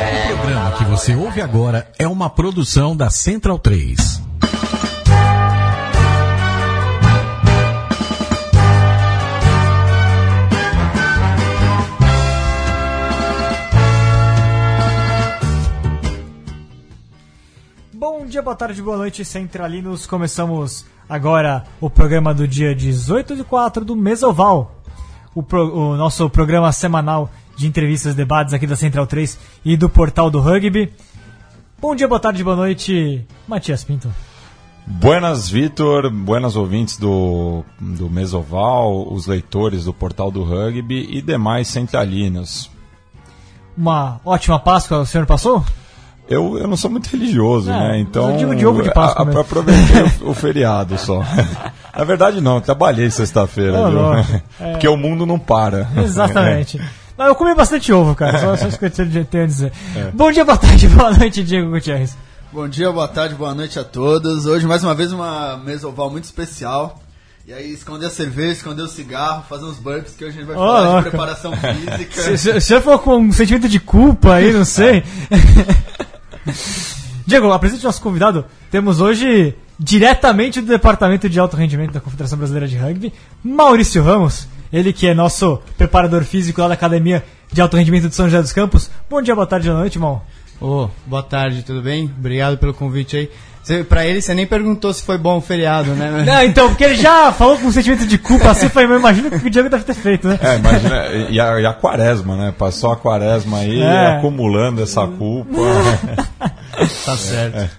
O programa que você ouve agora é uma produção da Central 3. Bom dia, boa tarde, boa noite, centralinos. Começamos agora o programa do dia 18 de 4 do Mesoval, o, pro- o nosso programa semanal de entrevistas e debates aqui da Central 3 e do portal do Rugby. Bom dia, boa tarde, boa noite, Matias Pinto. Buenas, Vitor. Buenas ouvintes do, do Mesoval, os leitores do Portal do Rugby e demais centralinos. Uma ótima Páscoa o senhor passou? Eu, eu não sou muito religioso, É, né? Então. eu digo Diogo de Páscoa a-. Aproveitei o, o feriado só. Na verdade, não, trabalhei sexta-feira, viu? É. Porque o mundo não para. Exatamente. Não, eu comi bastante ovo, cara, só, só isso que eu tenho a dizer. Bom dia, boa tarde, boa noite, Diego Gutierrez. Bom dia, boa tarde, boa noite a todos. Hoje, mais uma vez, uma mesoval muito especial. E aí, esconder a cerveja, esconder o cigarro, fazer uns burps, que hoje a gente vai Ô, falar louco. de preparação física. Se- se- O com um sentimento de culpa aí, não sei. Diego, apresente nosso convidado. Temos hoje, diretamente do Departamento de Alto Rendimento da Confederação Brasileira de Rugby, Maurício Ramos. Ele que é nosso preparador físico lá da Academia de Alto Rendimento de São José dos Campos. Bom dia, boa tarde, boa noite, irmão. Ô, boa tarde, tudo bem? Obrigado pelo convite aí. Cê, pra ele, você nem perguntou se foi bom o feriado, né? Não, então, porque ele já falou com um sentimento de culpa assim, foi, eu imagino que o Diego deve ter feito, né? É, imagina, e a, e a quaresma, né? Passou a quaresma aí, É. acumulando essa culpa. Tá certo.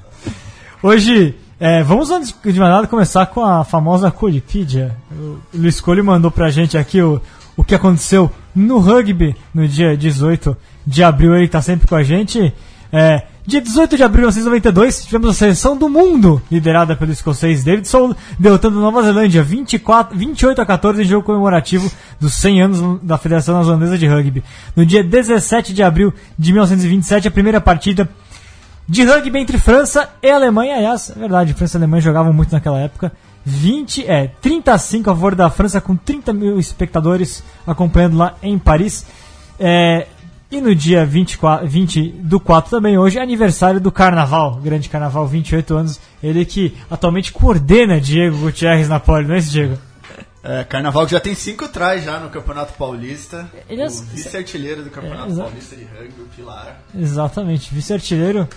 Hoje, é, vamos antes de mais nada começar com a famosa Colipedia. O Luiz Cole mandou pra gente aqui o, o que aconteceu no rugby no dia 18 de abril, ele tá sempre com a gente. É, dia 18 de abril de 1992, tivemos a seleção do mundo, liderada pelo escocês Davidson, derrotando a Nova Zelândia 24, 28 a 14 em jogo comemorativo dos 100 anos da Federação Neozelandesa de Rugby. No dia 17 de abril de 1927, a primeira partida de rugby entre França e Alemanha, aliás, é verdade, França e Alemanha jogavam muito naquela época. 20, é, 35 a favor da França, com 30 mil espectadores acompanhando lá em Paris. É, e no dia 24, 20 do 4 também, hoje, é aniversário do Carnaval, grande Carnaval, 28 anos. Ele que atualmente coordena Diego Gutierrez na pole, não é isso, Diego? É, Carnaval que já tem cinco trás já no Campeonato Paulista. Ele é- o vice-artilheiro do Campeonato É, exa- Paulista de Rugby, o Pilar. Exatamente, vice-artilheiro,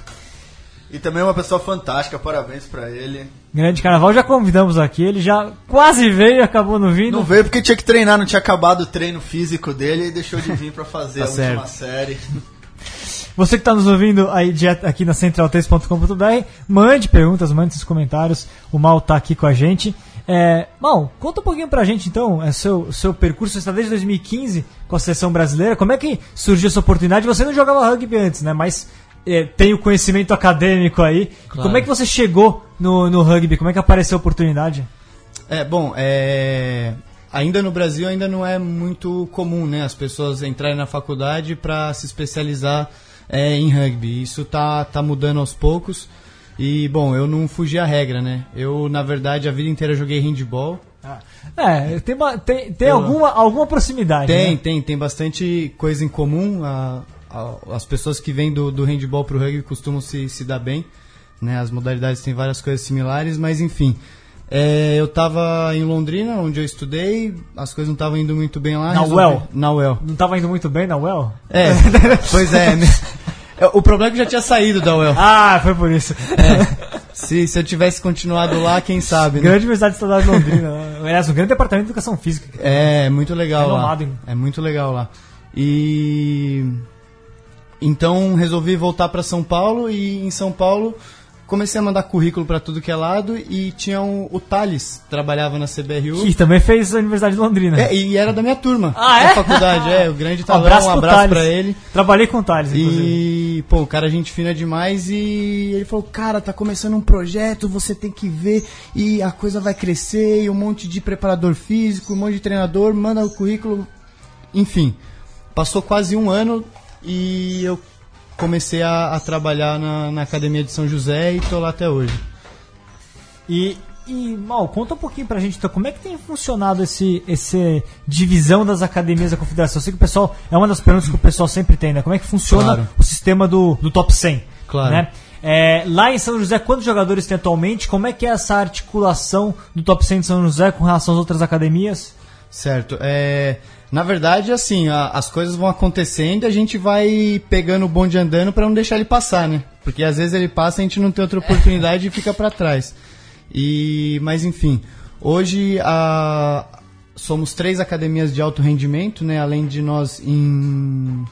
E também uma pessoa fantástica, parabéns pra ele. grande Carnaval. Já convidamos aqui, ele já quase veio e acabou não vindo. Não veio porque tinha que treinar, não tinha acabado o treino físico dele e deixou de vir pra fazer Tá a última certo. série. Você que está nos ouvindo aí direto aqui na central3.com.br, mande perguntas, mande seus comentários. O Mal tá aqui com a gente. É, Mal, conta um pouquinho pra gente então, é seu, seu percurso, você está desde 2015 com a seleção brasileira. Como é que surgiu essa oportunidade? Você não jogava rugby antes, né? Mas é, tem o conhecimento acadêmico aí. Como é que você chegou no, no rugby? Como é que apareceu a oportunidade? É, bom, é... ainda no Brasil ainda não é muito comum, né? As pessoas entrarem na faculdade para se especializar é, em rugby. Isso tá, tá mudando aos poucos. E, bom, eu não fugi à regra, né? Eu, na verdade, a vida inteira joguei handball. É, tem, uma- tem, tem Eu- alguma, alguma proximidade. Tem, né? tem, tem bastante coisa em comum. A- a- as pessoas que vêm do, do handball pro rugby costumam se, se dar bem. Né? As modalidades têm várias coisas similares, mas enfim. É, eu tava em Londrina, onde eu estudei, as coisas não estavam indo muito bem lá. Na resolvi- UEL? Na UEL. Não estava indo muito bem na UEL? É, pois é. Né? É, O problema é que eu já tinha saído da UEL. Ah, foi por isso. Se, se eu tivesse continuado lá, quem sabe, né? Grande Universidade Estadual de Londrina. Aliás, um grande departamento de educação física. É, muito legal lá. Hein? É muito legal lá. E então resolvi voltar para São Paulo e em São Paulo comecei a mandar currículo para tudo que é lado e tinha um, o Thales, trabalhava na CBRU. Que também fez a Universidade de Londrina. É, e era da minha turma. Ah, da é? faculdade, é, o grande Um talão, abraço um abraço pra ele. Trabalhei com o Thales, inclusive. E, pô, o cara, gente fina demais. E ele falou: Cara, tá começando um projeto, você tem que ver. E a coisa vai crescer. E um monte de preparador físico, um monte de treinador. Manda o currículo. Enfim, passou quase um ano e eu comecei a, a trabalhar na, na academia de São José e tô lá até hoje. E E, Mal, conta um pouquinho pra gente, então, como é que tem funcionado esse, esse divisão das academias da confederação? Eu sei que o pessoal, é uma das perguntas que o pessoal sempre tem, né? Como é que funciona Claro. o sistema do, do top 100? Claro. Né? É, lá em São José, quantos jogadores tem atualmente? Como é que é essa articulação do top 100 de São José com relação às outras academias? Certo. É, na verdade, assim, a- as coisas vão acontecendo e a gente vai pegando o bonde andando pra não deixar ele passar, né? Porque às vezes ele passa e a gente não tem outra oportunidade e fica pra trás. E, mas enfim, hoje a, somos três academias de alto rendimento, né? Além de nós em,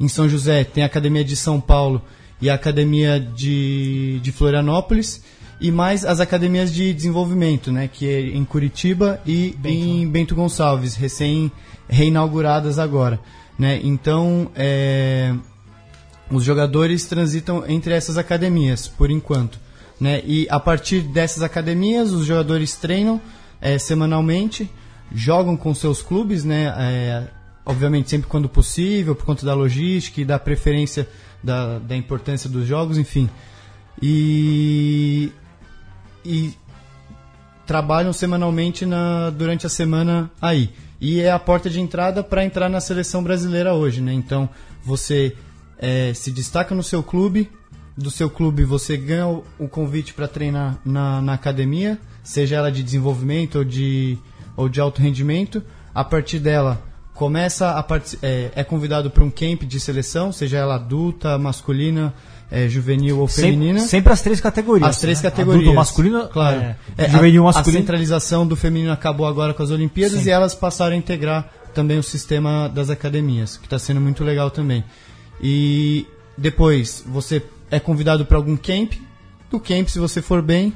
em São José, tem a academia de São Paulo e a academia de, de Florianópolis. E mais as academias de desenvolvimento, né? Que é em Curitiba e em Bento Gonçalves, recém reinauguradas agora. Né? Então, é, os jogadores transitam entre essas academias, por enquanto. Né? E a partir dessas academias, os jogadores treinam é, semanalmente, jogam com seus clubes, né? É, obviamente sempre quando possível, por conta da logística e da preferência da, da importância dos jogos, enfim. E, e trabalham semanalmente na, durante a semana aí. E é a porta de entrada para entrar na seleção brasileira hoje, né? Então você é, se destaca no seu clube, do seu clube você ganha o, o convite para treinar na, na academia, seja ela de desenvolvimento ou de, ou de alto rendimento. A partir dela começa a é, é convidado para um camp de seleção, seja ela adulta, masculina, é, juvenil ou feminina. Sempre, sempre as três categorias. As três né? categorias. Adulto, masculino, claro. é, É, juvenil a, masculino. A centralização do feminino acabou agora com as Olimpíadas Sim. e elas passaram a integrar também o sistema das academias, que está sendo muito legal também. E depois você é convidado para algum camp. Do camp, se você for bem,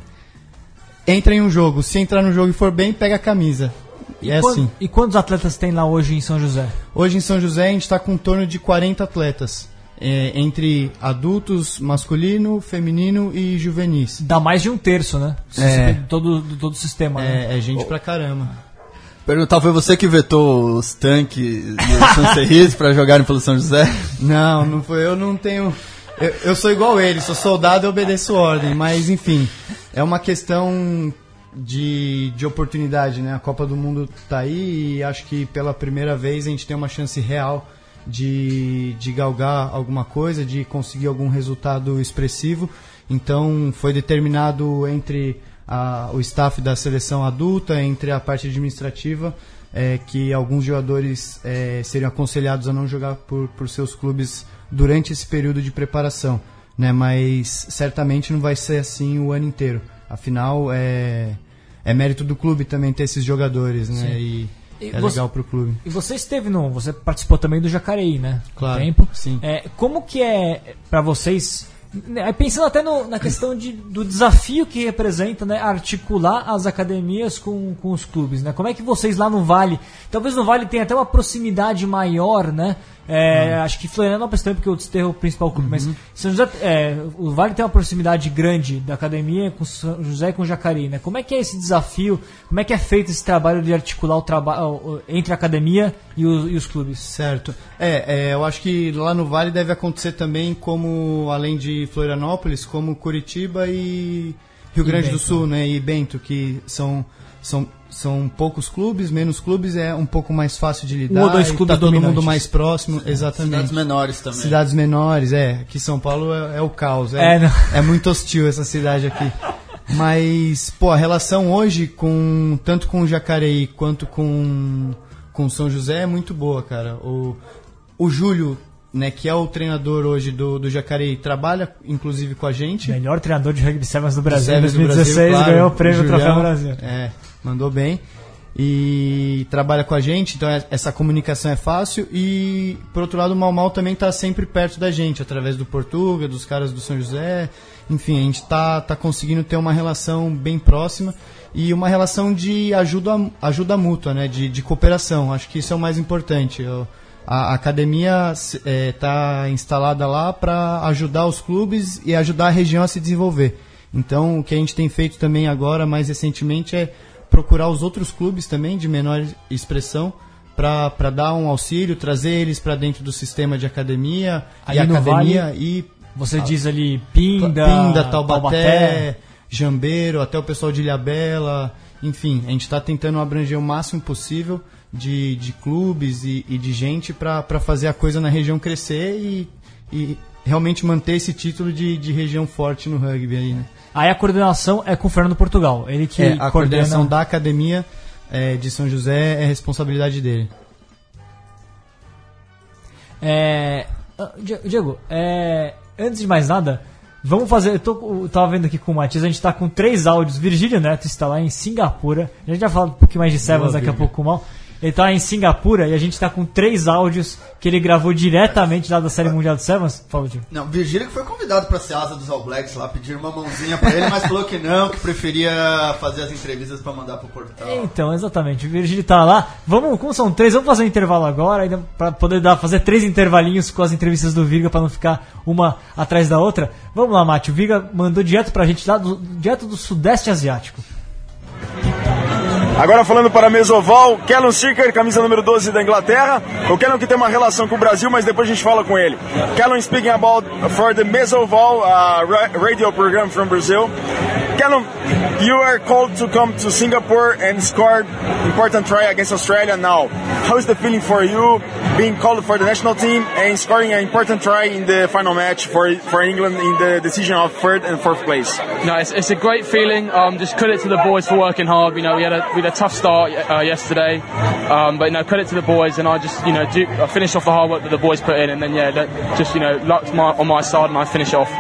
entra em um jogo. Se entrar no jogo e for bem, pega a camisa. E é Quan- assim. E quantos atletas tem lá hoje em São José? Hoje em São José a gente está com em torno de 40 atletas. É, entre adultos, masculino, feminino e juvenis. Dá mais de um terço, né? É. Todo, todo o sistema. né? É, é gente pra caramba. Perguntar, foi você que vetou os tanques e os chancerris pra jogarem pelo São José? Não, não foi. Eu não tenho. Eu, eu sou igual ele, sou soldado e obedeço ordem. Mas, enfim, é uma questão de, de oportunidade, né? A Copa do Mundo tá aí e acho que pela primeira vez a gente tem uma chance real de, de galgar alguma coisa, de conseguir algum resultado expressivo. Então, foi determinado entre a- o staff da seleção adulta, entre a parte administrativa, é, que alguns jogadores é, seriam aconselhados a não jogar por, por seus clubes durante esse período de preparação, né? Mas certamente não vai ser assim o ano inteiro. Afinal, é, é mérito do clube também ter esses jogadores, né? Sim. E, E é você- legal pro clube. E você esteve no. Você participou também do Jacareí, né? Um Claro, Tempo. sim. É, como que é pra vocês. né, Pensando até no- na questão de, do desafio que representa né, articular as academias com, com os clubes, né? Como é que vocês lá no Vale, talvez no Vale tenha até uma proximidade maior, né? É, Acho que Florianópolis também, porque o Desterro é o principal clube, mas São José, é, o Vale tem uma proximidade grande da academia com São José e com Jacareí, né? Como é que é esse desafio? Como é que é feito esse trabalho de articular o trabalho entre a academia e, o- e os clubes? Certo. É, é, eu acho que lá no Vale deve acontecer também como, além de Florianópolis, como Curitiba e Rio Grande do. Sul, né? E Bento, que são, são, são poucos clubes, menos clubes, é um pouco mais fácil de lidar. Um ou dois e clubes tá todo mundo mais próximo, exatamente. Cidades menores também. Cidades menores, é. Aqui São Paulo é, é o caos. É, É, não. é muito hostil essa cidade aqui. Mas, pô, a relação hoje com tanto com o Jacareí quanto com com São José é muito boa, cara. O, o Júlio, né, que é o treinador hoje do, do Jacareí, trabalha inclusive com a gente. Melhor treinador de rugby sevens do Brasil em Sevens do 2016 Brasil, claro, ganhou o prêmio Julião, Troféu Brasil. É, mandou bem. E trabalha com a gente, então é- essa comunicação é fácil. E, por outro lado, o Mal Mal também está sempre perto da gente, através do Portuga, dos caras do São José. Enfim, a gente está tá conseguindo ter uma relação bem próxima e uma relação de ajuda, ajuda mútua, né? de, de cooperação. Acho que isso é o mais importante. Eu- a a academia está instalada lá para ajudar os clubes e ajudar a região a se desenvolver. Então, o que a gente tem feito também agora, mais recentemente, é procurar os outros clubes também de menor expressão para dar um auxílio, trazer eles para dentro do sistema de academia Aí e academia Vale, e Você diz ali Pinda, Pinda, Taubaté, Jambeiro, até o pessoal de Ilhabela, enfim, a gente está tentando abranger o máximo possível de, de clubes e, e de gente para fazer a coisa na região crescer e, e realmente manter esse título de, de região forte no rugby aí, né? Aí a coordenação é com o Fernando Portugal. Ele que É, a coordena... coordenação da academia é, de São José é responsabilidade dele. É, ah, Di- Diego, é, antes de mais nada, vamos fazer. Eu, tô, eu tava vendo aqui com o Matias, a gente tá com três áudios. Virgílio Neto está lá em Singapura. A gente vai falar um pouquinho mais de Sevens daqui a pouco com o Mal. Ele tá em Singapura e a gente tá com três áudios que ele gravou diretamente lá da Série Mundial de Sevens. Fala, Diego. Não, Virgílio que foi convidado pra ser asa dos All Blacks lá, pediram uma mãozinha pra ele, mas falou que não, que preferia fazer as entrevistas pra mandar pro portal. Então, exatamente. O Virgílio tá lá. Vamos, como são três, vamos fazer um intervalo agora, ainda pra poder dar, fazer três intervalinhos com as entrevistas do Virga pra não ficar uma atrás da outra. Vamos lá, Mate. O Virga mandou direto pra gente lá, do, direto do Sudeste Asiático. Agora falando para a Mesoval, Kellen Seeker, camisa número 12 da Inglaterra. O Kellen que tem uma relação com o Brasil, mas depois a gente fala com ele. Kellen speaking about for the Mesoval uh, ra- radio program from Brazil. Kellen, you are called to come to Singapore and score important try against Australia now. How is the feeling for you being called for the national team and scoring an important try in the final match for for England in the decision of third and fourth place? No, it's, it's a great feeling. Um, just credit to the boys for working hard. You know, we had a we had a tough start uh, yesterday, um, but know, credit to the boys. And I just you know do, I finished off the hard work that the boys put in, and then yeah, that, just you know luck's my, on my side, and I finish off.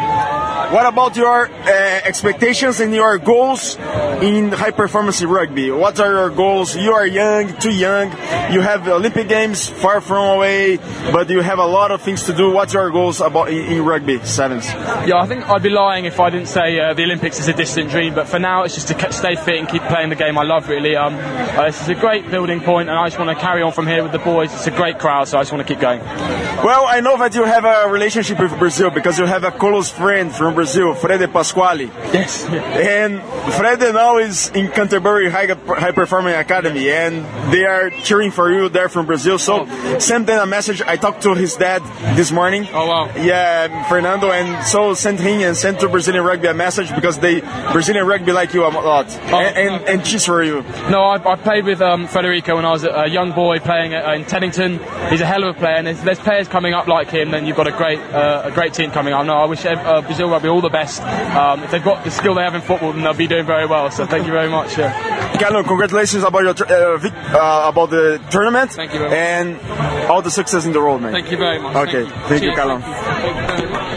What about your uh, expectations and your goals in high performance rugby? What are your goals? You are young, too young. You have the Olympic Games far from away, but you have a lot of things to do. What's your goals about in, in rugby sevens? Yeah, I think I'd be lying if I didn't say uh, the Olympics is a distant dream. But for now, it's just to stay fit and keep playing the game I love. Really, um, uh, this is a great building point, and I just want to carry on from here with the boys. It's a great crowd, so I just want to keep going. Well, I know that you have a relationship with Brazil because you have a close friend from Brazil, Frede Pasquale. Yes. And Frede now is in Canterbury High, High Performing Academy, and they are cheering for you there from Brazil. So send them a message. I talked to his dad this morning. Oh, wow. Yeah, Fernando, and so send him and send to Brazilian rugby a message because they Brazilian rugby like you a lot, and, and, and cheers for you. No, I, I played with um, Federico when I was a, a young boy playing at, uh, in Teddington. He's a hell of a player, and there's, there's players coming up like him. Then you've got a great, uh, a great team coming up. No, I wish uh, Brazil rugby all the best. Um, if they've got the skill they have in football, then they'll be doing very well. So thank you very much. Yeah. Callum, congratulations about your uh, uh, about the tournament Thank you very much. and all the success in the road, man. Thank you very much. Okay, thank you. Thank you.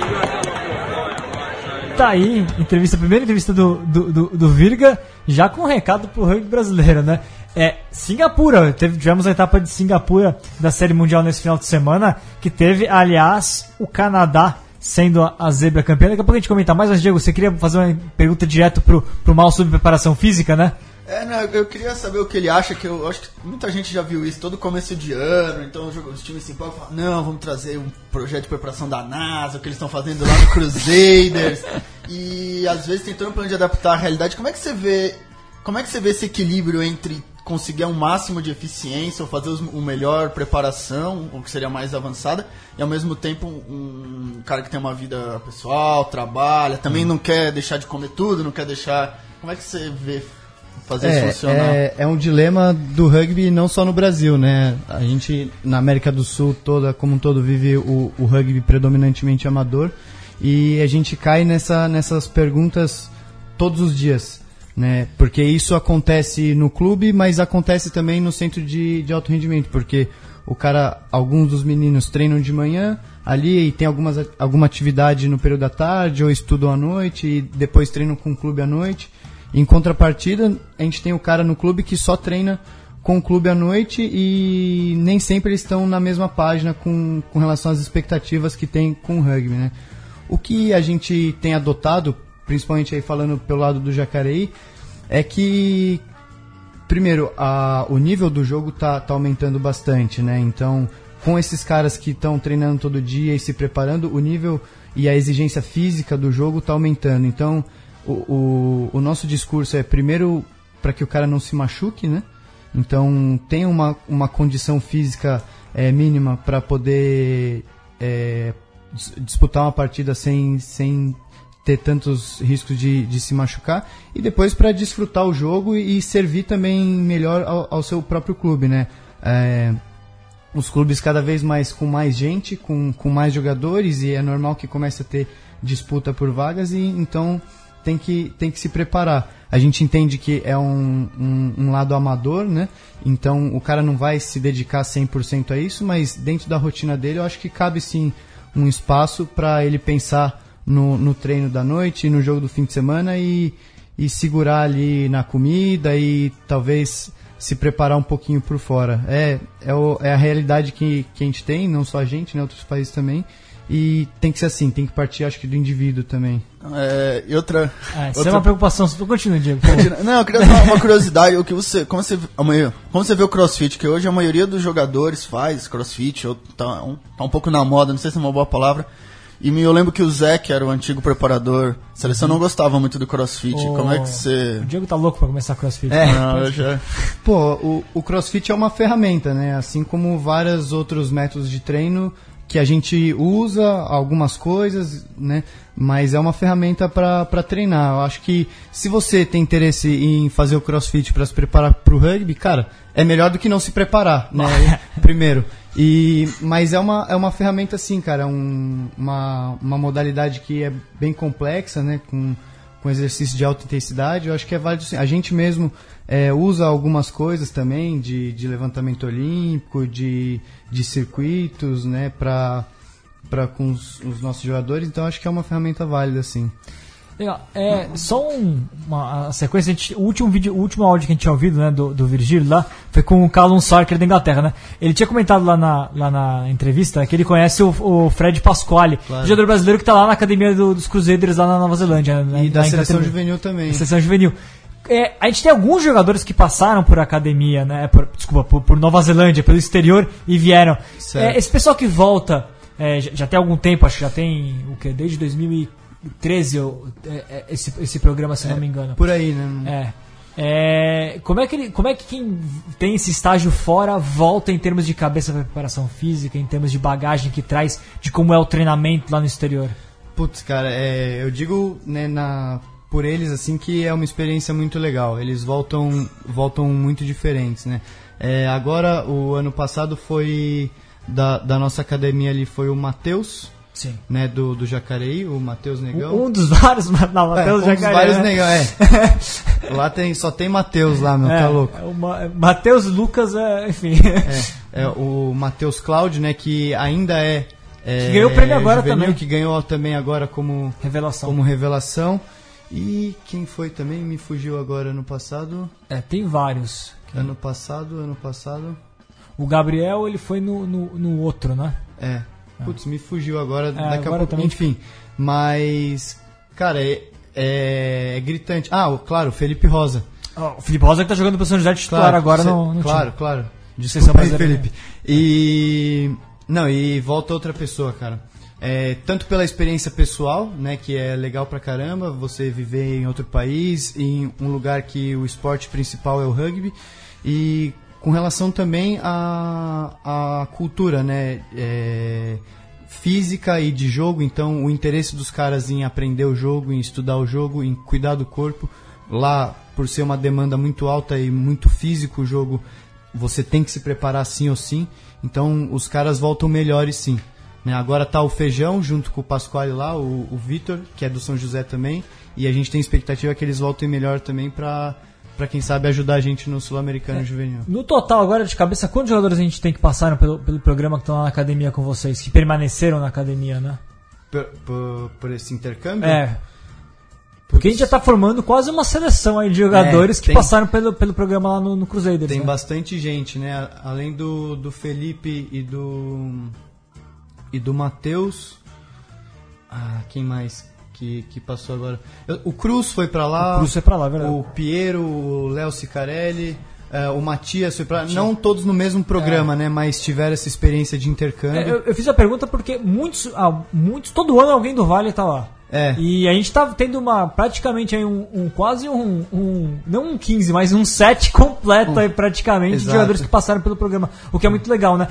Tá aí, entrevista, primeira entrevista do, do, do, do Virga, já com um recado pro rugby brasileiro, né? É, Singapura, teve, tivemos a etapa de Singapura da Série Mundial nesse final de semana, que teve, aliás, o Canadá sendo a, a zebra campeã. Daqui a pouco a gente comenta mais, mas Diego, você queria fazer uma pergunta direto pro, pro mal sobre preparação física, né? É, não, eu queria saber o que ele acha, que eu acho que muita gente já viu isso todo começo de ano, então os times se empolgam e falam, não, vamos trazer um projeto de preparação da NASA, o que eles estão fazendo lá no Crusaders, e às vezes tem todo um plano de adaptar à realidade. Como é que você vê, como é que você vê esse equilíbrio entre conseguir um máximo de eficiência ou fazer os- o melhor preparação, o que seria mais avançada, e ao mesmo tempo um, cara que tem uma vida pessoal, trabalha, também não quer deixar de comer tudo, não quer deixar... Como é que você vê fazer isso É, funcionar? é, é um dilema do rugby não só no Brasil, né? A gente na América do Sul toda, como um todo, vive o, o rugby predominantemente amador e a gente cai nessa, nessas perguntas todos os dias, né? Porque isso acontece no clube, mas acontece também no centro de, de alto rendimento, porque o cara, alguns dos meninos treinam de manhã ali e tem algumas, alguma atividade no período da tarde ou estudam à noite e depois treinam com o clube à noite. Em contrapartida, a gente tem o cara no clube que só treina com o clube à noite e nem sempre eles estão na mesma página com, com relação às expectativas que tem com o rugby, né? O que a gente tem adotado, principalmente aí falando pelo lado do Jacareí, é que primeiro, a, o nível do jogo tá, tá aumentando bastante, né? Então, com esses caras que estão treinando todo dia e se preparando, o nível e a exigência física do jogo tá aumentando. Então, o, o, o nosso discurso é primeiro para que o cara não se machuque, né? Então, tem uma, uma condição física é, mínima para poder é, dis- disputar uma partida sem, sem ter tantos riscos de, de se machucar e depois para desfrutar o jogo e servir também melhor ao, ao seu próprio clube, né? É, os clubes cada vez mais com mais gente, com, com mais jogadores e é normal que comece a ter disputa por vagas e então tem que, tem que se preparar. A gente entende que é um, um, um lado amador, né? Então o cara não vai se dedicar 100% a isso, mas dentro da rotina dele eu acho que cabe sim um espaço para ele pensar no, no treino da noite, no jogo do fim de semana e, e segurar ali na comida e talvez se preparar um pouquinho por fora. É, é, o, é a realidade que, que a gente tem, não só a gente, né, outros países também. E tem que ser assim, tem que partir, acho que, do indivíduo também. É, e outra. É, isso outra... é uma preocupação. Continua, Diego. Não, eu queria dar uma curiosidade. O que você, como você, amanhã, como você vê o CrossFit, que hoje a maioria dos jogadores faz CrossFit, ou tá um, tá um pouco na moda, não sei se é uma boa palavra. E eu lembro que o Zé, que era o antigo preparador, a seleção não gostava muito do crossfit. O- Como é que você. O Diego tá louco pra começar crossfit. É. Não, eu já... Pô, o, o CrossFit é uma ferramenta, né? Assim como vários outros métodos de treino que a gente usa algumas coisas, né? Mas é uma ferramenta para treinar. Eu acho que se você tem interesse em fazer o CrossFit para se preparar para o rugby, cara, é melhor do que não se preparar, né? Primeiro. E mas é uma, é uma ferramenta assim, cara, um, uma, uma modalidade que é bem complexa, né? Com com exercício de alta intensidade, eu acho que é válido sim. A gente mesmo é, usa algumas coisas também de, de levantamento olímpico, de, de circuitos, né, para com os, os nossos jogadores, então acho que é uma ferramenta válida, sim. Legal. É, só um, uma sequência, gente, o último vídeo, o último áudio que a gente tinha ouvido, né, do, do Virgílio lá, foi com o Callum Sarker é da Inglaterra, né? Ele tinha comentado lá na, lá na entrevista que ele conhece o, o Fred Pasquale, claro. jogador brasileiro que está lá na academia do, dos Cruzeiros lá na Nova Zelândia. Né, e da seleção juvenil também. Da seleção juvenil. É, a gente tem alguns jogadores que passaram por academia, né? Por, desculpa, por, por, Nova Zelândia, pelo exterior e vieram. É, esse pessoal que volta é, já, já, tem algum tempo, acho que já tem o que? Desde 2004. 13 é, é, esse, esse programa, se é, não me engano. Por aí, né? É. É, como, é que ele, como é que quem tem esse estágio fora volta em termos de cabeça para preparação física, em termos de bagagem que traz, de como é o treinamento lá no exterior? Putz, cara, é, eu digo né, na, por eles assim que é uma experiência muito legal. Eles voltam, voltam muito diferentes, né? É, agora, o ano passado foi da, da nossa academia ali foi o Matheus, Sim. né, do, do Jacareí, o Matheus Negão. Um dos vários, não, É, Matheus um dos Jacaré, vários né? negão, é. lá tem, só tem Matheus lá, meu, É, tá louco. é Matheus Lucas, é, enfim. É, é o Matheus Cláudio, né, que ainda é, é Que ganhou o prêmio agora juvenil, também. que ganhou também agora como Revelação. como revelação. E quem foi também me fugiu agora ano passado. É, tem vários. Ano passado, ano passado. O Gabriel, ele foi no, no, no outro, né? É. Putz, me fugiu agora. daqui a Ah. agora pouco. também. Enfim. Mas. Cara, é, é, é gritante. Ah, claro, o Felipe Rosa. Ó, o Felipe Rosa que tá jogando pro São José de titular Claro, agora cê- no, no Claro, time. claro. Desculpa aí. Felipe. E. Não, e volta outra pessoa, cara. É, tanto pela experiência pessoal, né, que é legal pra caramba, você viver em outro país, em um lugar que o esporte principal é o rugby, e com relação também à, à cultura, né, é, física e de jogo, então o interesse dos caras em aprender o jogo, em estudar o jogo, em cuidar do corpo, lá por ser uma demanda muito alta e muito físico o jogo, você tem que se preparar sim ou sim, então os caras voltam melhores sim. Né? Agora tá o Feijão junto com o Pasquale lá, o, o Vitor, que é do São José também, e a gente tem expectativa que eles voltem melhor também pra, pra quem sabe ajudar a gente no Sul-Americano Juvenil. No total, agora de cabeça, quantos jogadores a gente tem que passaram pelo, pelo programa que estão lá na academia com vocês, que permaneceram na academia, né? Por, por, por esse intercâmbio? É. Porque a gente já tá formando quase uma seleção aí de jogadores É, que tem- passaram pelo, pelo programa lá no, no Crusaders. Tem né? bastante gente, né? Além do, do Felipe e do. e do Matheus. Ah, quem mais que, que passou agora? O Cruz foi pra lá. O Cruz foi pra lá, é verdade. O Piero, o Léo Cicarelli. eh, o Matias foi pra lá. Não todos no mesmo programa, né? Mas tiveram essa experiência de intercâmbio. É, eu, eu fiz a pergunta porque muitos, ah, muitos, todo ano alguém do Vale tá lá. É. E a gente tá tendo uma, praticamente aí um, um- quase um, um, não um 15, mas um set completo aí praticamente de Exato. jogadores que passaram pelo programa, o que é muito legal, né?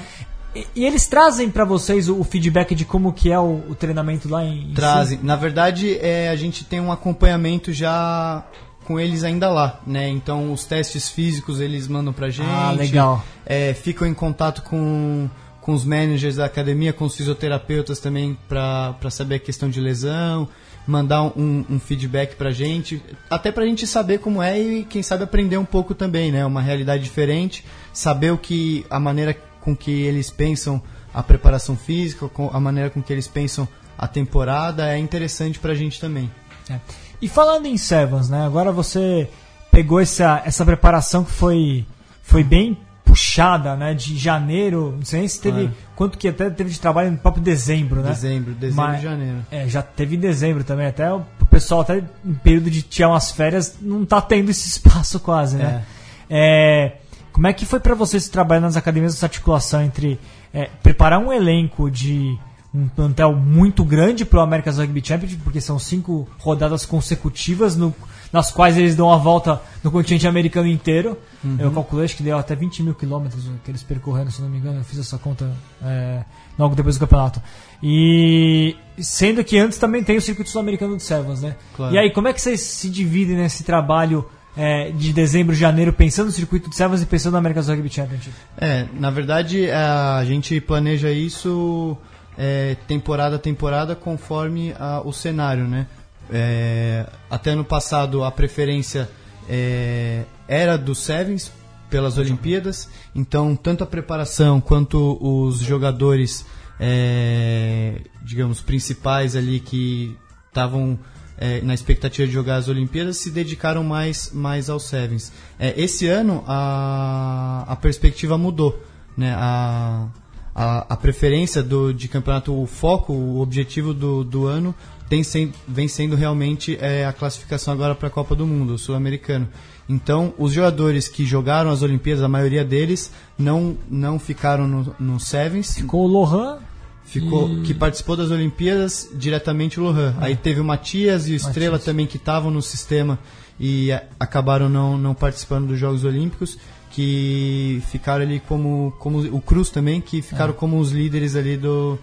E, e eles trazem pra vocês o, o feedback de como que é o, o treinamento lá em, em Trazem. si? Na verdade, é, a gente tem um acompanhamento já com eles ainda lá, né? Então, os testes físicos eles mandam pra gente. Ah, legal. É, ficam em contato com, com os managers da academia, com os fisioterapeutas também pra saber a questão de lesão, mandar um, um feedback pra gente, até pra gente saber como é e quem sabe aprender um pouco também, né? Uma realidade diferente, saber o que a maneira com que eles pensam a preparação física, com a maneira com que eles pensam a temporada é interessante pra gente também. É. E falando em Sevens, né? Agora você pegou essa, essa preparação que foi, foi bem puxada, né? De janeiro, não sei se teve. Claro. Quanto que até teve de trabalho no próprio dezembro, né? Dezembro, dezembro Mas- e janeiro. É, já teve em dezembro também. Até o pessoal, até em período de tirar umas férias, não tá tendo esse espaço quase, né? É, como é que foi pra vocês trabalhar nas academias essa articulação entre é, preparar um elenco de um plantel muito grande pro America's Rugby Championship, porque são cinco rodadas consecutivas no- nas quais eles dão a volta no continente americano inteiro. Eu calculei acho que deu até 20 mil quilômetros que eles percorreram, se não me engano. Eu fiz essa conta é, logo depois do campeonato. E sendo que antes também tem o circuito sul-americano de Sevens, né? Claro. E aí, como é que vocês se dividem nesse trabalho é, de dezembro, janeiro, pensando no circuito de Sevens e pensando no America's Rugby Championship? É, na verdade, a gente planeja isso é, temporada a temporada conforme a- o cenário, né? É, até no passado a preferência é, era do Sevens pelas Olimpíadas, então tanto a preparação quanto os jogadores, é, digamos, principais ali que estavam é, na expectativa de jogar as Olimpíadas se dedicaram mais, mais aos Sevens. É, esse ano a, a perspectiva mudou, né? A, a, a preferência do, de campeonato, o foco, o objetivo do, do ano tem sen, vem sendo realmente é, a classificação agora para a Copa do Mundo, sul-americano. Então, os jogadores que jogaram as Olimpíadas, a maioria deles não, não ficaram no, no Sevens, Ficou o Lohan ficou que participou das Olimpíadas diretamente o Lohan. Aí teve o Matias e o Estrela Matias. também que estavam no sistema e a- acabaram não, não participando dos Jogos Olímpicos, que ficaram ali como, como o Cruz também, que ficaram como os líderes ali do,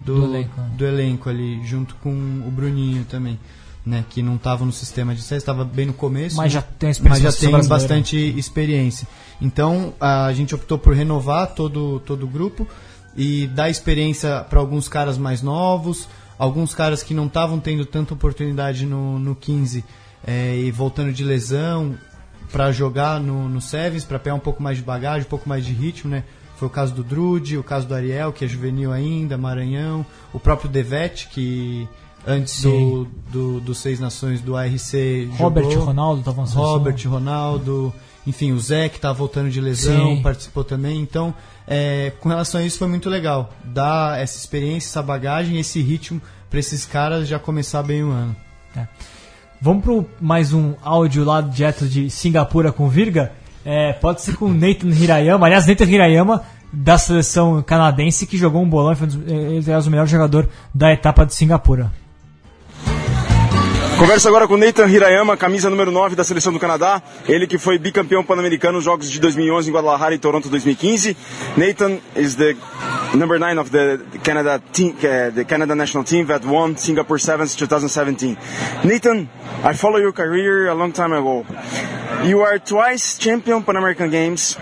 do, Do elenco, né? do elenco ali, junto com o Bruninho também. Né, que não estava no sistema de SES, estava bem no começo. Mas já tem mas já tem bastante experiência. Então a gente optou por renovar todo, todo o grupo e dar experiência para alguns caras mais novos, alguns caras que não estavam tendo tanta oportunidade no, no 15 é, e voltando de lesão para jogar no, no Sevens, para pegar um pouco mais de bagagem, um pouco mais de ritmo, né? Foi o caso do Drude, o caso do Ariel, que é juvenil ainda, Maranhão, o próprio Devete, que antes do, Sim. do, do Seis Nações do ARC Robert jogou. Ronaldo seleção. Robert, Ronaldo, enfim, o Zé que tá voltando de lesão, Sim. participou também. Então, é, com relação a isso foi muito legal. Dar essa experiência, essa bagagem, esse ritmo para esses caras já começar bem o ano. Vamos pro mais um áudio lá direto de Singapura com Virga. É, pode ser com Nathan Hirayama. Aliás, Nathan Hirayama da seleção canadense que jogou um bolão e foi um dos- ele é o melhor jogador da etapa de Singapura. Converso agora com Nathan Hirayama, camisa número 9 da seleção do Canadá. Ele que foi bicampeão pan-americano nos Jogos de 2011 em Guadalajara e Toronto 2015. Nathan is the number 9 of the Canada team, uh, the Canada national team that won Singapore Sevens 2017. Nathan, I follow your career a long time ago. You are twice champion Pan American Games.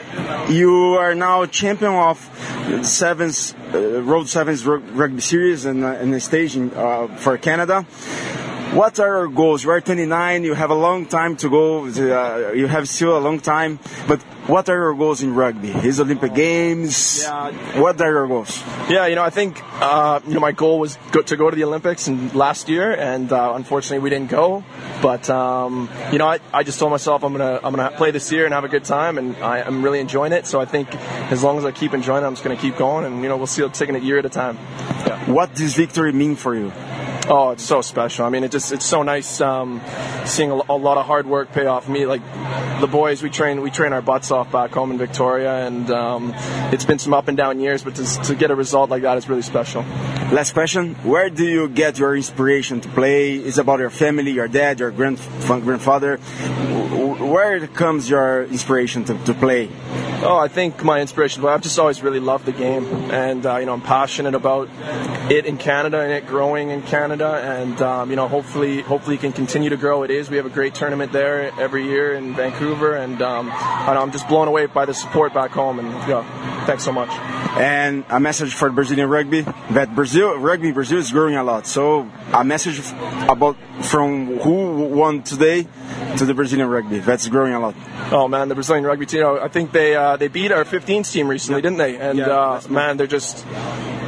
You are now champion of sevens, uh, Road Sevens rug- Rugby Series and, uh, the stage in, uh, for Canada. What are your goals? You are 29. You have a long time to go. Uh, you have still a long time. But what are your goals in rugby? Is Olympic Games? Yeah. What are your goals? Yeah, you know, I think uh, you know my goal was go, to go to the Olympics and last year, and uh, unfortunately we didn't go. But um, you know, I, I just told myself I'm gonna I'm gonna play this year and have a good time, and I, I'm really enjoying it. So I think as long as I keep enjoying it, I'm just gonna keep going, and you know, we'll see it taking it year at a time. Yeah. What does victory mean for you? Oh, it's so special. I mean, it just it's so nice um, seeing a, a lot of hard work pay off. Me, like the boys, we train we train our butts off back home in Victoria, and um, it's been some up and down years, but to, to get a result like that is really special. Last question: Where do you get your inspiration to play? Is about your family, your dad, your grand, grandfather? Where comes your inspiration to, to play? Oh, I think my inspiration. Well, I've just always really loved the game, and uh, you know, I'm passionate about it in Canada and it growing in Canada, and um, you know, hopefully, hopefully, it can continue to grow. It is. We have a great tournament there every year in Vancouver, and um, I'm just blown away by the support back home. And yeah, thanks so much. And a message for Brazilian rugby that Brazil rugby Brazil is growing a lot. So a message about from who won today to the Brazilian rugby that's growing a lot. Oh man, the Brazilian rugby team. I think they uh, they beat our 15s team recently, didn't they? And Yeah, uh, man, they're just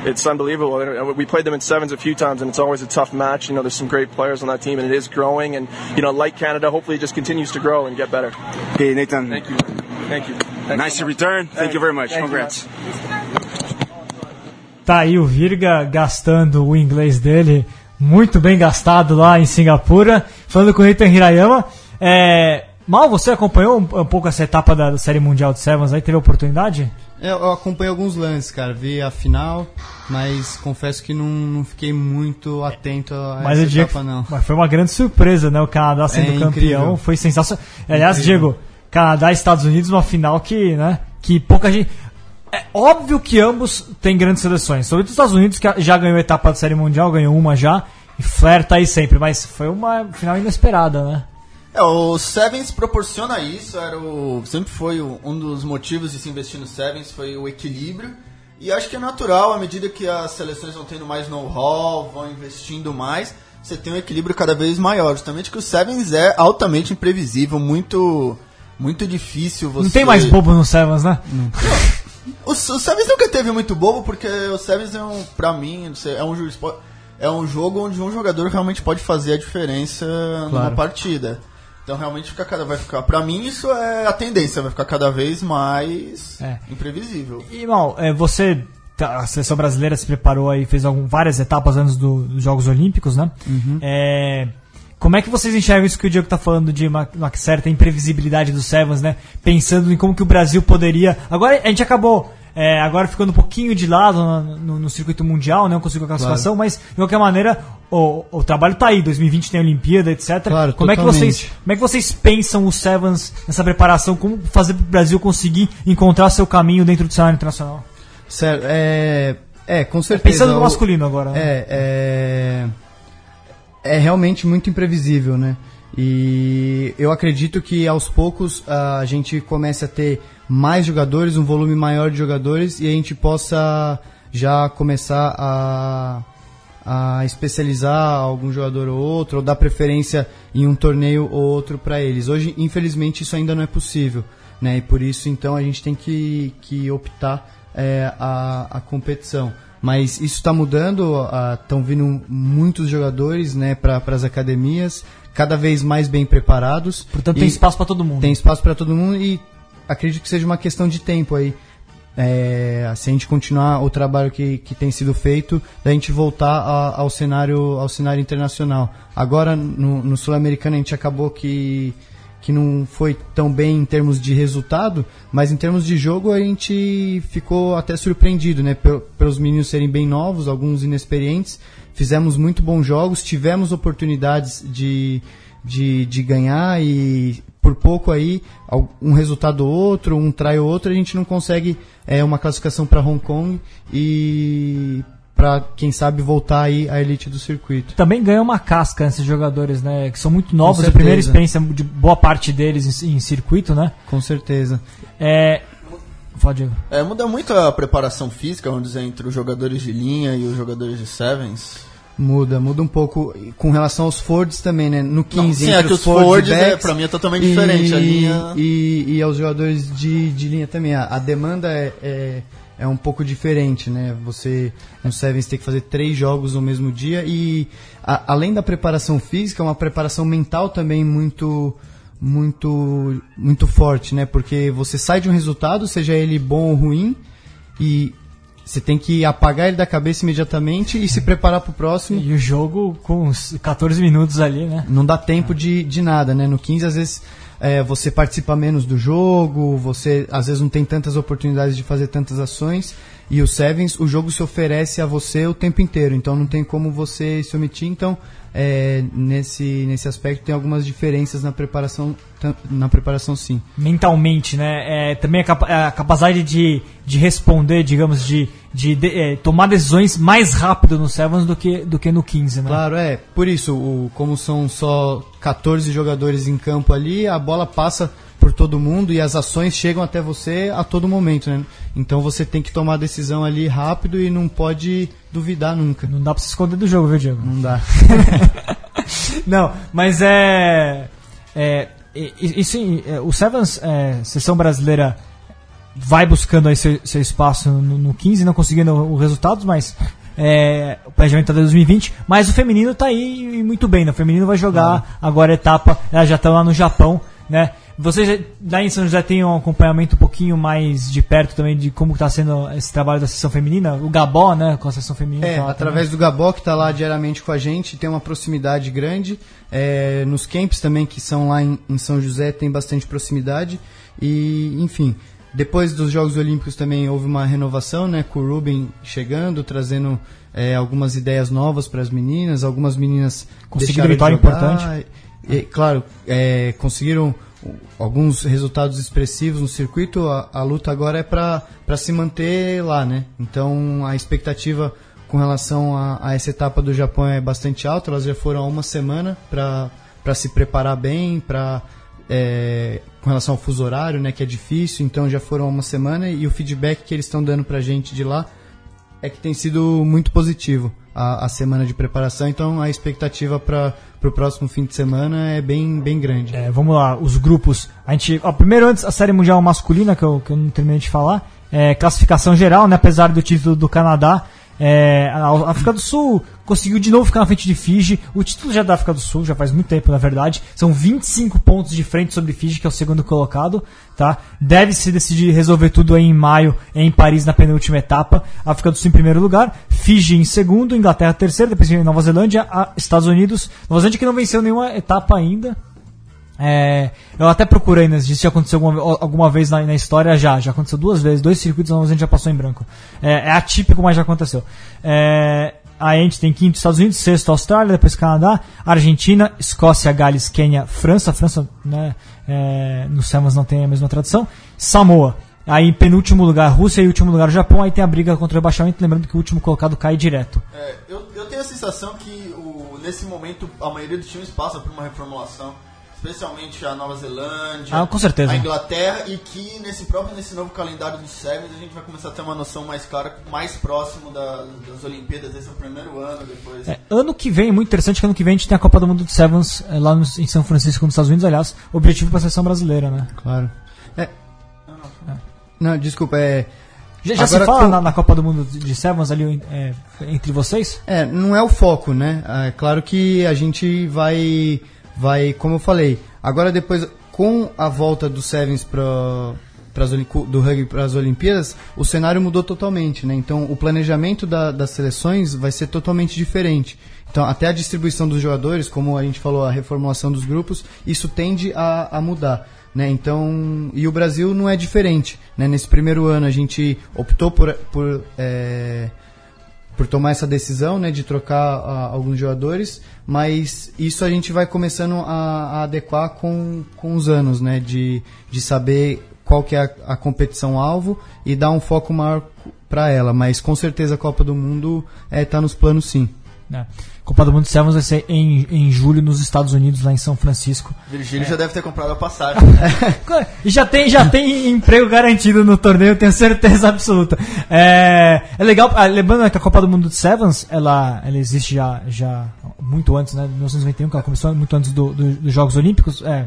it's unbelievable. We played them in sevens a few times, and it's always a tough match. You know, there's some great players on that team, and it is growing. And you know, like Canada, hopefully, it just continues to grow and get better. Okay, Nathan. Thank you. Thank you. Thanks Nice to much. return. Thank you very much. Thank Congrats. Tá aí o Virga gastando o inglês dele, muito bem gastado lá em Singapura. Falando com o Nathan Hirayama. É, Mal, você acompanhou um, um pouco essa etapa da, da Série Mundial de Sevens aí? Teve a oportunidade? É, Eu, eu acompanhei alguns lances, cara. Vi a final, mas confesso que não, não fiquei muito atento a Mas, essa etapa, que- não. mas foi uma grande surpresa, né? O Canadá sendo É campeão. incrível. Foi sensacional. Aliás, Incrível. Diego, Canadá e Estados Unidos, uma final que, né? Que pouca gente. É óbvio que ambos têm grandes seleções. Sobretudo os Estados Unidos, que já ganhou a etapa da Série Mundial, ganhou uma já. E flerta aí sempre. Mas foi uma final inesperada, né? É, o Sevens proporciona isso, era o, sempre foi o- um dos motivos de se investir no Sevens, foi o equilíbrio. E acho que é natural, à medida que as seleções vão tendo mais know-how, vão investindo mais, você tem um equilíbrio cada vez maior. Justamente que o Sevens é altamente imprevisível, muito, muito difícil você... Não tem mais bobo no Sevens, né? O, o Sevens nunca teve muito bobo, porque o Sevens é um, pra mim, é um, é um jogo onde um jogador realmente pode fazer a diferença numa Claro. partida. Então realmente fica cada, vai ficar. Pra mim isso é a tendência, vai ficar cada vez mais É. imprevisível. E, Mal, é, você. tá, A seleção brasileira se preparou aí, fez algum, várias etapas antes do- dos Jogos Olímpicos, né? É, como é que vocês enxergam isso que o Diego tá falando de uma, uma certa imprevisibilidade do Sevens, né? Pensando em como que o Brasil poderia. Agora a gente acabou. é, agora ficando um pouquinho de lado no, no- no circuito mundial, não conseguiu a classificação, mas de qualquer maneira o, o trabalho tá aí. 2020 tem a Olimpíada, etc. Claro, como é que vocês como é que vocês pensam o Sevens nessa preparação? Como fazer para o Brasil conseguir encontrar seu caminho dentro do cenário internacional? Sério, é, é, com certeza. Pensando no masculino agora. né? É, é, realmente muito imprevisível, né? E eu acredito que aos poucos a gente comece a ter mais jogadores, um volume maior de jogadores e a gente possa já começar a, a especializar algum jogador ou outro, ou dar preferência em um torneio ou outro para eles. Hoje, infelizmente, isso ainda não é possível, né? E por isso, então, a gente tem que, que optar é, a, a competição. Mas isso está mudando, estão vindo muitos jogadores né, para as academias, cada vez mais bem preparados. Portanto, tem espaço para todo mundo. Tem espaço para todo mundo e acredito que seja uma questão de tempo aí. É, se a gente continuar o trabalho que, que tem sido feito, da gente voltar a- ao, cenário, ao cenário internacional. Agora, no, no Sul-Americano, a gente acabou que, que não foi tão bem em termos de resultado, mas em termos de jogo a gente ficou até surpreendido, né? Pel- Pelos meninos serem bem novos, alguns inexperientes. Fizemos muito bons jogos, tivemos oportunidades de, de, de ganhar e por pouco aí, um resultado ou outro, um try ou outro, a gente não consegue é, uma classificação para Hong Kong e para quem sabe voltar aí à elite do circuito. Também ganha uma casca esses jogadores, né? Que são muito novos, a primeira experiência de boa parte deles em, em circuito, né? Com certeza. É. É, muda muito a preparação física, vamos dizer, entre os jogadores de linha e os jogadores de Sevens. Muda, muda um pouco e com relação aos Fords também, né? No 15, Não, sim, entre é que os os Fords, Fords, e é, backs, pra mim, é totalmente diferente, a linha- E, e aos jogadores de, de linha também. A, a demanda é, é, é um pouco diferente, né? Você, no Sevens, tem que fazer três jogos no mesmo dia e, a- além da preparação física, é uma preparação mental também muito muito muito forte, né? Porque você sai de um resultado, seja ele bom ou ruim, e você tem que apagar ele da cabeça imediatamente e se preparar para o próximo. E o jogo com uns 14 minutos ali, né? Não dá tempo de, de nada, né? No 15, às vezes, é, você participa menos do jogo, você às vezes não tem tantas oportunidades de fazer tantas ações. E o Sevens, o jogo se oferece a você o tempo inteiro, então não tem como você se omitir, então é, nesse, nesse aspecto tem algumas diferenças na preparação, na preparação sim. mentalmente, né? É, também a, capa- a capacidade de, de responder, digamos, de, de, de- é, tomar decisões mais rápido no Sevens do que, do que no 15, né? Claro, é. Por isso, o, como são só 14 jogadores em campo ali, a bola passa por todo mundo e as ações chegam até você a todo momento, né? Então você tem que tomar a decisão ali rápido e não pode duvidar nunca. Não dá pra se esconder do jogo, viu, Diego? Não dá. Não, mas é. é isso, é, o Sevens, é, sessão brasileira, vai buscando aí seu, seu espaço no, no 15, não conseguindo os resultados, mas é, o planejamento tá desde 2020. Mas o feminino tá aí muito bem, né? O feminino vai jogar agora a etapa, elas já estão lá no Japão, né? Vocês lá em São José tem um acompanhamento um pouquinho mais de perto também de como está sendo esse trabalho da sessão feminina? O Gabó, né? Com a sessão feminina. É, tá através do Gabó, que está lá diariamente com a gente, tem uma proximidade grande. É, nos camps também, que são lá em, em São José, tem bastante proximidade. E, enfim, depois dos Jogos Olímpicos também houve uma renovação, né? Com o Ruben chegando, trazendo é, algumas ideias novas para as meninas. Algumas meninas Conseguiram de vitória jogar. importante. E, claro, é, conseguiram alguns resultados expressivos no circuito. A, a luta agora é para se manter lá, né? Então a expectativa com relação a, a essa etapa do Japão é bastante alta. Elas já foram há uma semana para se preparar bem, para com relação ao fuso horário, né, que é difícil. Então já foram há uma semana e o feedback que eles estão dando para gente de lá é que tem sido muito positivo a, a semana de preparação. Então a expectativa para o próximo fim de semana é bem, bem grande. É, vamos lá, os grupos. A gente, ó, primeiro antes a série mundial masculina que eu, que eu não terminei de falar, é, classificação geral, né, apesar do título do Canadá, é, a África do Sul conseguiu de novo ficar na frente de Fiji. O título já é da África do Sul, já faz muito tempo, na verdade. São 25 pontos de frente sobre Fiji, que é o segundo colocado. Tá? Deve se decidir resolver tudo aí em maio, em Paris, na penúltima etapa. África do Sul em primeiro lugar, Fiji em segundo, Inglaterra terceiro, depois Nova Zelândia, Estados Unidos. Nova Zelândia que não venceu nenhuma etapa ainda. É, eu até procurei, né, se aconteceu alguma, alguma vez na, na história, já. Já aconteceu duas vezes, dois circuitos a gente já passou em branco. É, é atípico, mas já aconteceu. É, aí a gente tem quinto Estados Unidos, sexto Austrália, depois Canadá, Argentina, Escócia, Gales, Quênia, França. França, né, é, no Sevens não tem a mesma tradição. Samoa. Aí em penúltimo lugar Rússia e último lugar Japão. Aí tem a briga contra o rebaixamento, lembrando que o último colocado cai direto. É, eu, eu tenho a sensação que o, nesse momento a maioria dos times passa por uma reformulação, especialmente a Nova Zelândia, Ah, com certeza. a Inglaterra, e que nesse próprio nesse novo calendário dos Sevens a gente vai começar a ter uma noção mais clara, mais próximo da- das Olimpíadas. Esse é o primeiro ano depois. É, ano que vem, muito interessante que ano que vem a gente tem a Copa do Mundo de Sevens é, lá no- em São Francisco, nos Estados Unidos, aliás, objetivo para a seleção brasileira, né? Claro. É. Não, desculpa, é. Já, já se fala com- na, na Copa do Mundo de de Sevens ali é, entre vocês? É, não é o foco, né? É claro que a gente vai, vai, como eu falei, agora depois com a volta do Sevens para pras do rugby para as Olimpíadas, o cenário mudou totalmente, né? Então o planejamento da- das seleções vai ser totalmente diferente. Então até a distribuição dos jogadores, como a gente falou, a reformulação dos grupos, isso tende a, a mudar. Né, então, e o Brasil não é diferente. Né? Nesse primeiro ano a gente optou por, por é, por tomar essa decisão, né, de trocar ah, alguns jogadores, mas isso a gente vai começando a, a adequar com, com os anos, né, de, de saber qual que é a, a competição alvo e dar um foco maior para ela, mas com certeza a Copa do Mundo está nos planos sim. né? Copa do Mundo de Sevens vai ser em, em julho nos Estados Unidos, lá em São Francisco. Virgílio já deve ter comprado a passagem. E já tem, já tem emprego garantido no torneio, tenho certeza absoluta. É, é legal, ah, lembrando que a Copa do Mundo de Sevens, ela, ela existe já, já muito antes, né? 1991, que ela começou muito antes do- do- dos Jogos Olímpicos. É,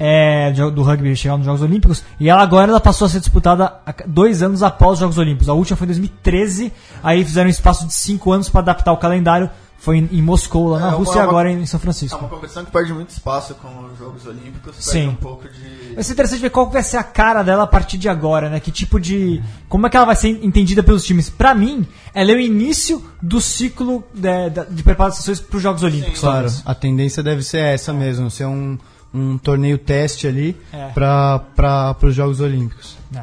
é, do rugby chegar nos Jogos Olímpicos. E ela agora ela passou a ser disputada dois anos após os Jogos Olímpicos. A última foi em 2013, aí fizeram um espaço de cinco anos para adaptar o calendário. Foi em, em Moscou, lá na É, uma- Rússia, e uma- agora em São É Francisco. uma competição que perde muito espaço com os Jogos Olímpicos, perde Sim. um pouco de. Vai ser interessante ver qual vai ser a cara dela a partir de agora, né? Que tipo de. Como é que ela vai ser entendida pelos times? Pra mim, ela é o início do ciclo de, de, de preparações para os Jogos Olímpicos. Claro, talvez. a tendência deve ser essa mesmo, ser um, um torneio teste ali É. para os Jogos Olímpicos. É.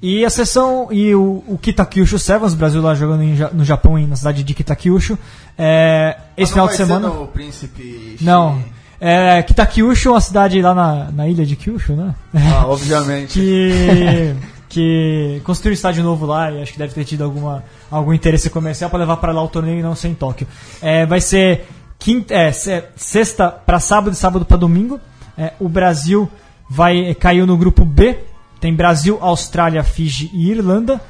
E a sessão e o, o Kitakyushu Sevens, Brasil lá jogando em no Japão, na cidade de Kitakyushu. É, esse final de vai ser semana. no Príncipe. Não. É, Kitakyushu é uma cidade lá na, na ilha de Kyushu, né? Ah, obviamente. que, que construiu um estádio novo lá e acho que deve ter tido alguma, algum interesse comercial para levar para lá o torneio e não ser em Tóquio. É, vai ser quinta, é, se- sexta para sábado e sábado para domingo. É, o Brasil vai caiu no grupo B. Tem Brasil, Austrália, Fiji e Irlanda.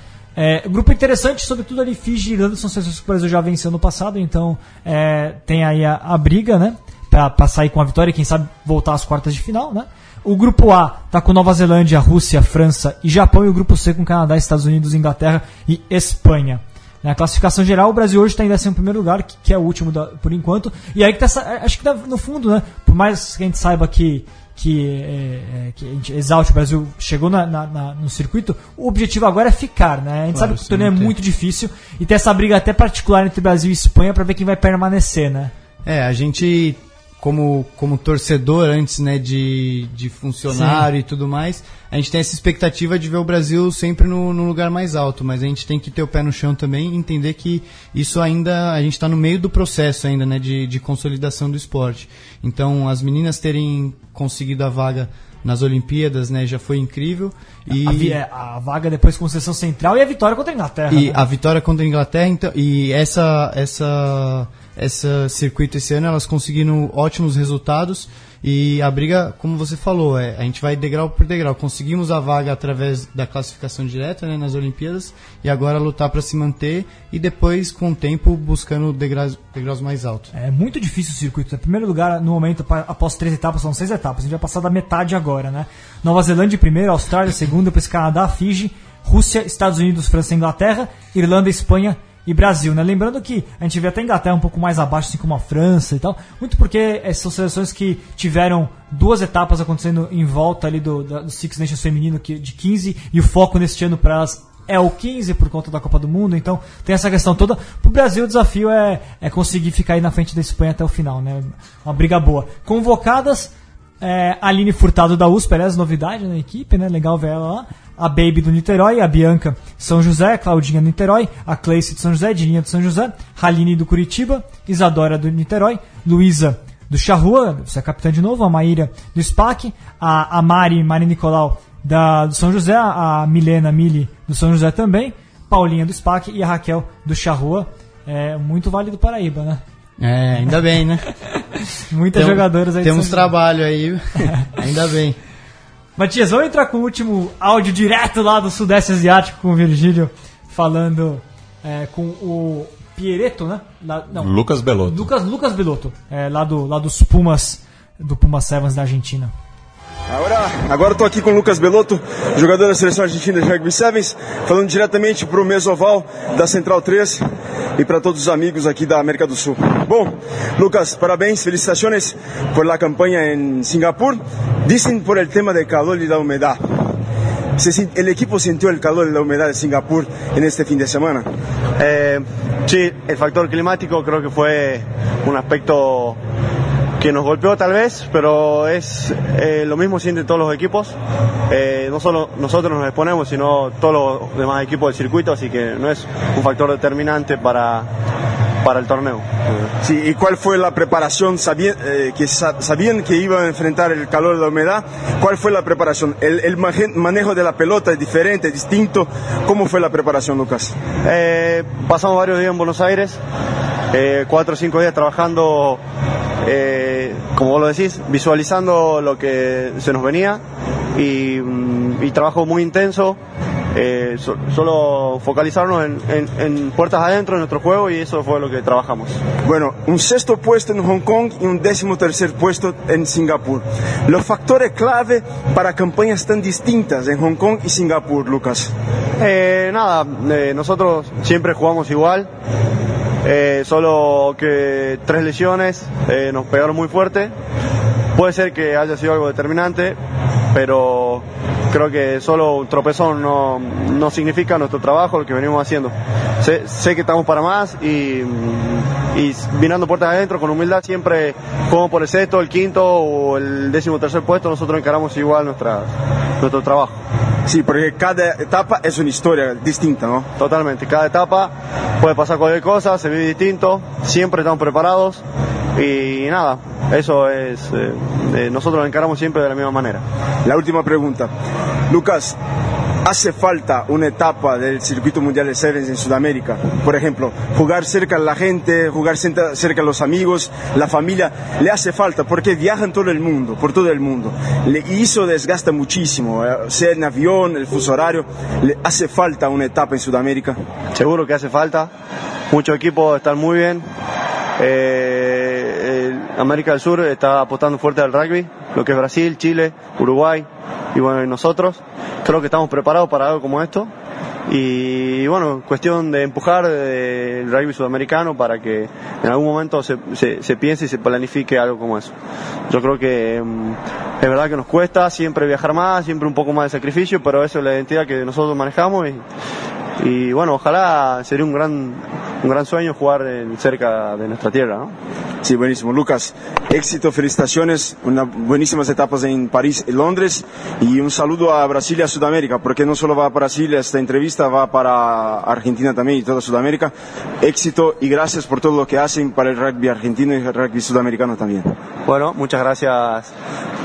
É, grupo interessante, sobretudo ali Fiji e Irlanda são seleções que o Brasil já venceu no passado, então é, tem aí a, a briga, né? Pra sair com a vitória e quem sabe voltar às quartas de final, né? O grupo A tá com Nova Zelândia, Rússia, França e Japão, e o grupo C com Canadá, Estados Unidos, Inglaterra e Espanha. Na classificação geral, o Brasil hoje está em 11 primeiro lugar, que, que é o último da- por enquanto. E aí que tá, essa- acho que tá no fundo, né? Por mais que a gente saiba que, que, é, é, que a gente exalte o Brasil chegou na- na- na- no circuito, o objetivo agora é ficar, né? A gente Claro, sabe que o torneio é muito difícil e tem essa briga até particular entre Brasil e Espanha para ver quem vai permanecer, né? É, a gente, como, como torcedor antes, né, de, de funcionário e tudo mais, a gente tem essa expectativa de ver o Brasil sempre no, no lugar mais alto, mas a gente tem que ter o pé no chão também e entender que isso ainda, a gente está no meio do processo ainda, né, de, de consolidação do esporte. Então, as meninas terem conseguido a vaga nas Olimpíadas, né, já foi incrível. E... A, é, a vaga depois com sessão central e a vitória contra a Inglaterra. E né? a vitória contra a Inglaterra, então, e essa, essa, essa circuito esse ano, elas conseguiram ótimos resultados. E a briga, como você falou, é, a gente vai degrau por degrau. Conseguimos a vaga através da classificação direta né, nas Olimpíadas e agora lutar para se manter e depois, com o tempo, buscando degraus, degraus mais altos. É muito difícil o circuito. Em primeiro lugar, no momento, após três etapas, são seis etapas. A gente vai passar da metade agora, né? Nova Zelândia em primeiro, Austrália em segundo, depois Canadá, Fiji, Rússia, Estados Unidos, França e Inglaterra, Irlanda, Espanha e Brasil, né? Lembrando que a gente vê até Inglaterra um pouco mais abaixo, assim como a França e tal. Muito porque eh, são seleções que tiveram duas etapas acontecendo em volta ali do, do Six Nations feminino que, de 15 e o foco neste ano para elas é o 15 por conta da Copa do Mundo, então tem essa questão toda. Pro Brasil o desafio é, é conseguir ficar aí na frente da Espanha até o final, né? Uma briga boa. Convocadas, é, Aline Furtado da USP, aliás, novidade na equipe, né? Legal ver ela lá. A Baby do Niterói, a Bianca São José, a Claudinha do Niterói, a Cleice de São José, Dininha do São José, Haline do Curitiba, Isadora do Niterói, Luísa do Charrua, você é capitã de novo, a Maíra do SPAC, a, a Mari, Mari Nicolau da, do São José, a Milena Mili do São José também, Paulinha do SPAC e a Raquel do Charrua. É muito Vale do Paraíba, né? É, ainda bem, né? Muitas Tem- jogadoras aí de Temos trabalho aí, ainda bem. Matias, vamos entrar com o último áudio direto lá do Sudeste Asiático com o Virgílio falando é, com o Piereto, né? Lá- não, Lucas Belotto. Lucas, Lucas Belotto, é, lá, do, lá dos Pumas, do Pumas Sevens da Argentina. Agora, agora estou aqui com o Lucas Belotto, jogador da seleção argentina de rugby sevens, falando diretamente para o Mesoval da Central 3 e para todos os amigos aqui da América do Sul. Bom, Lucas, parabéns, felicitações por la campanha em Singapur. Dicen por el tema del calor y la humedad. Se sin- ¿El equipo sintió el calor y la humedad de Singapur en este fin de semana? Eh, sí, el factor climático creo que fue un aspecto que nos golpeó tal vez, pero es eh, lo mismo sienten todos los equipos. Eh, no solo nosotros nos exponemos, sino todos los demás equipos del circuito, así que no es un factor determinante para, para el torneo. Sí, ¿y cuál fue la preparación? Sabían, eh, que sa- sabían que iban a enfrentar el calor y la humedad. ¿Cuál fue la preparación? ¿El, el manejo de la pelota es diferente, distinto? ¿Cómo fue la preparación, Lucas? Eh, pasamos varios días en Buenos Aires, eh, cuatro o cinco días trabajando, eh, como vos lo decís, visualizando lo que se nos venía y, mm, y trabajo muy intenso. eh, so- solo focalizarnos en, en- en puertas adentro de nuestro juego y eso fue lo que trabajamos. Bueno, un sexto puesto en Hong Kong y un décimo tercer puesto en Singapur. Los factores clave para campañas tan distintas en Hong Kong y Singapur, Lucas. Eh, nada, eh, nosotros siempre jugamos igual, eh, solo que tres lesiones eh, nos pegaron muy fuerte. Puede ser que haya sido algo determinante, pero creo que solo un tropezón no, no significa nuestro trabajo, lo que venimos haciendo. Sé, que estamos para más y, y mirando puertas adentro con humildad siempre como por el sexto, el quinto o el décimo tercer puesto, nosotros encaramos igual nuestra, nuestro trabajo. Sí, porque cada etapa es una historia distinta, ¿no? Totalmente, cada etapa puede pasar cualquier cosa, se vive distinto, siempre estamos preparados y nada, eso es, eh, eh, nosotros lo encaramos siempre de la misma manera. La última pregunta. Lucas, ¿hace falta una etapa del circuito mundial de Sevens en Sudamérica? Por ejemplo, jugar cerca a la gente, jugar cerca a los amigos, la familia, le hace falta porque viajan todo el mundo, por todo el mundo. Y eso desgasta muchísimo, eh, sea en avión, el fuso horario, le hace falta una etapa en Sudamérica. Seguro que hace falta, muchos equipos están muy bien. Eh, América del Sur está apostando fuerte al rugby, lo que es Brasil, Chile, Uruguay y bueno, nosotros. Creo que estamos preparados para algo como esto. Y bueno, cuestión de empujar el rugby sudamericano para que en algún momento se, se- se piense y se planifique algo como eso. Yo creo que mm, es verdad que nos cuesta siempre viajar más, siempre un poco más de sacrificio, pero eso es la identidad que nosotros manejamos y, bueno, ojalá sería un gran, un gran sueño jugar cerca de nuestra tierra. Sí, buenísimo. Lucas, éxito, felicitaciones, unas buenísimas etapas en París y Londres y un saludo a Brasil y a Sudamérica, porque no solo va a Brasil esta entrevista, va para Argentina también y toda Sudamérica. Éxito y gracias por todo lo que hacen para el rugby argentino y el rugby sudamericano también. Bueno, muchas gracias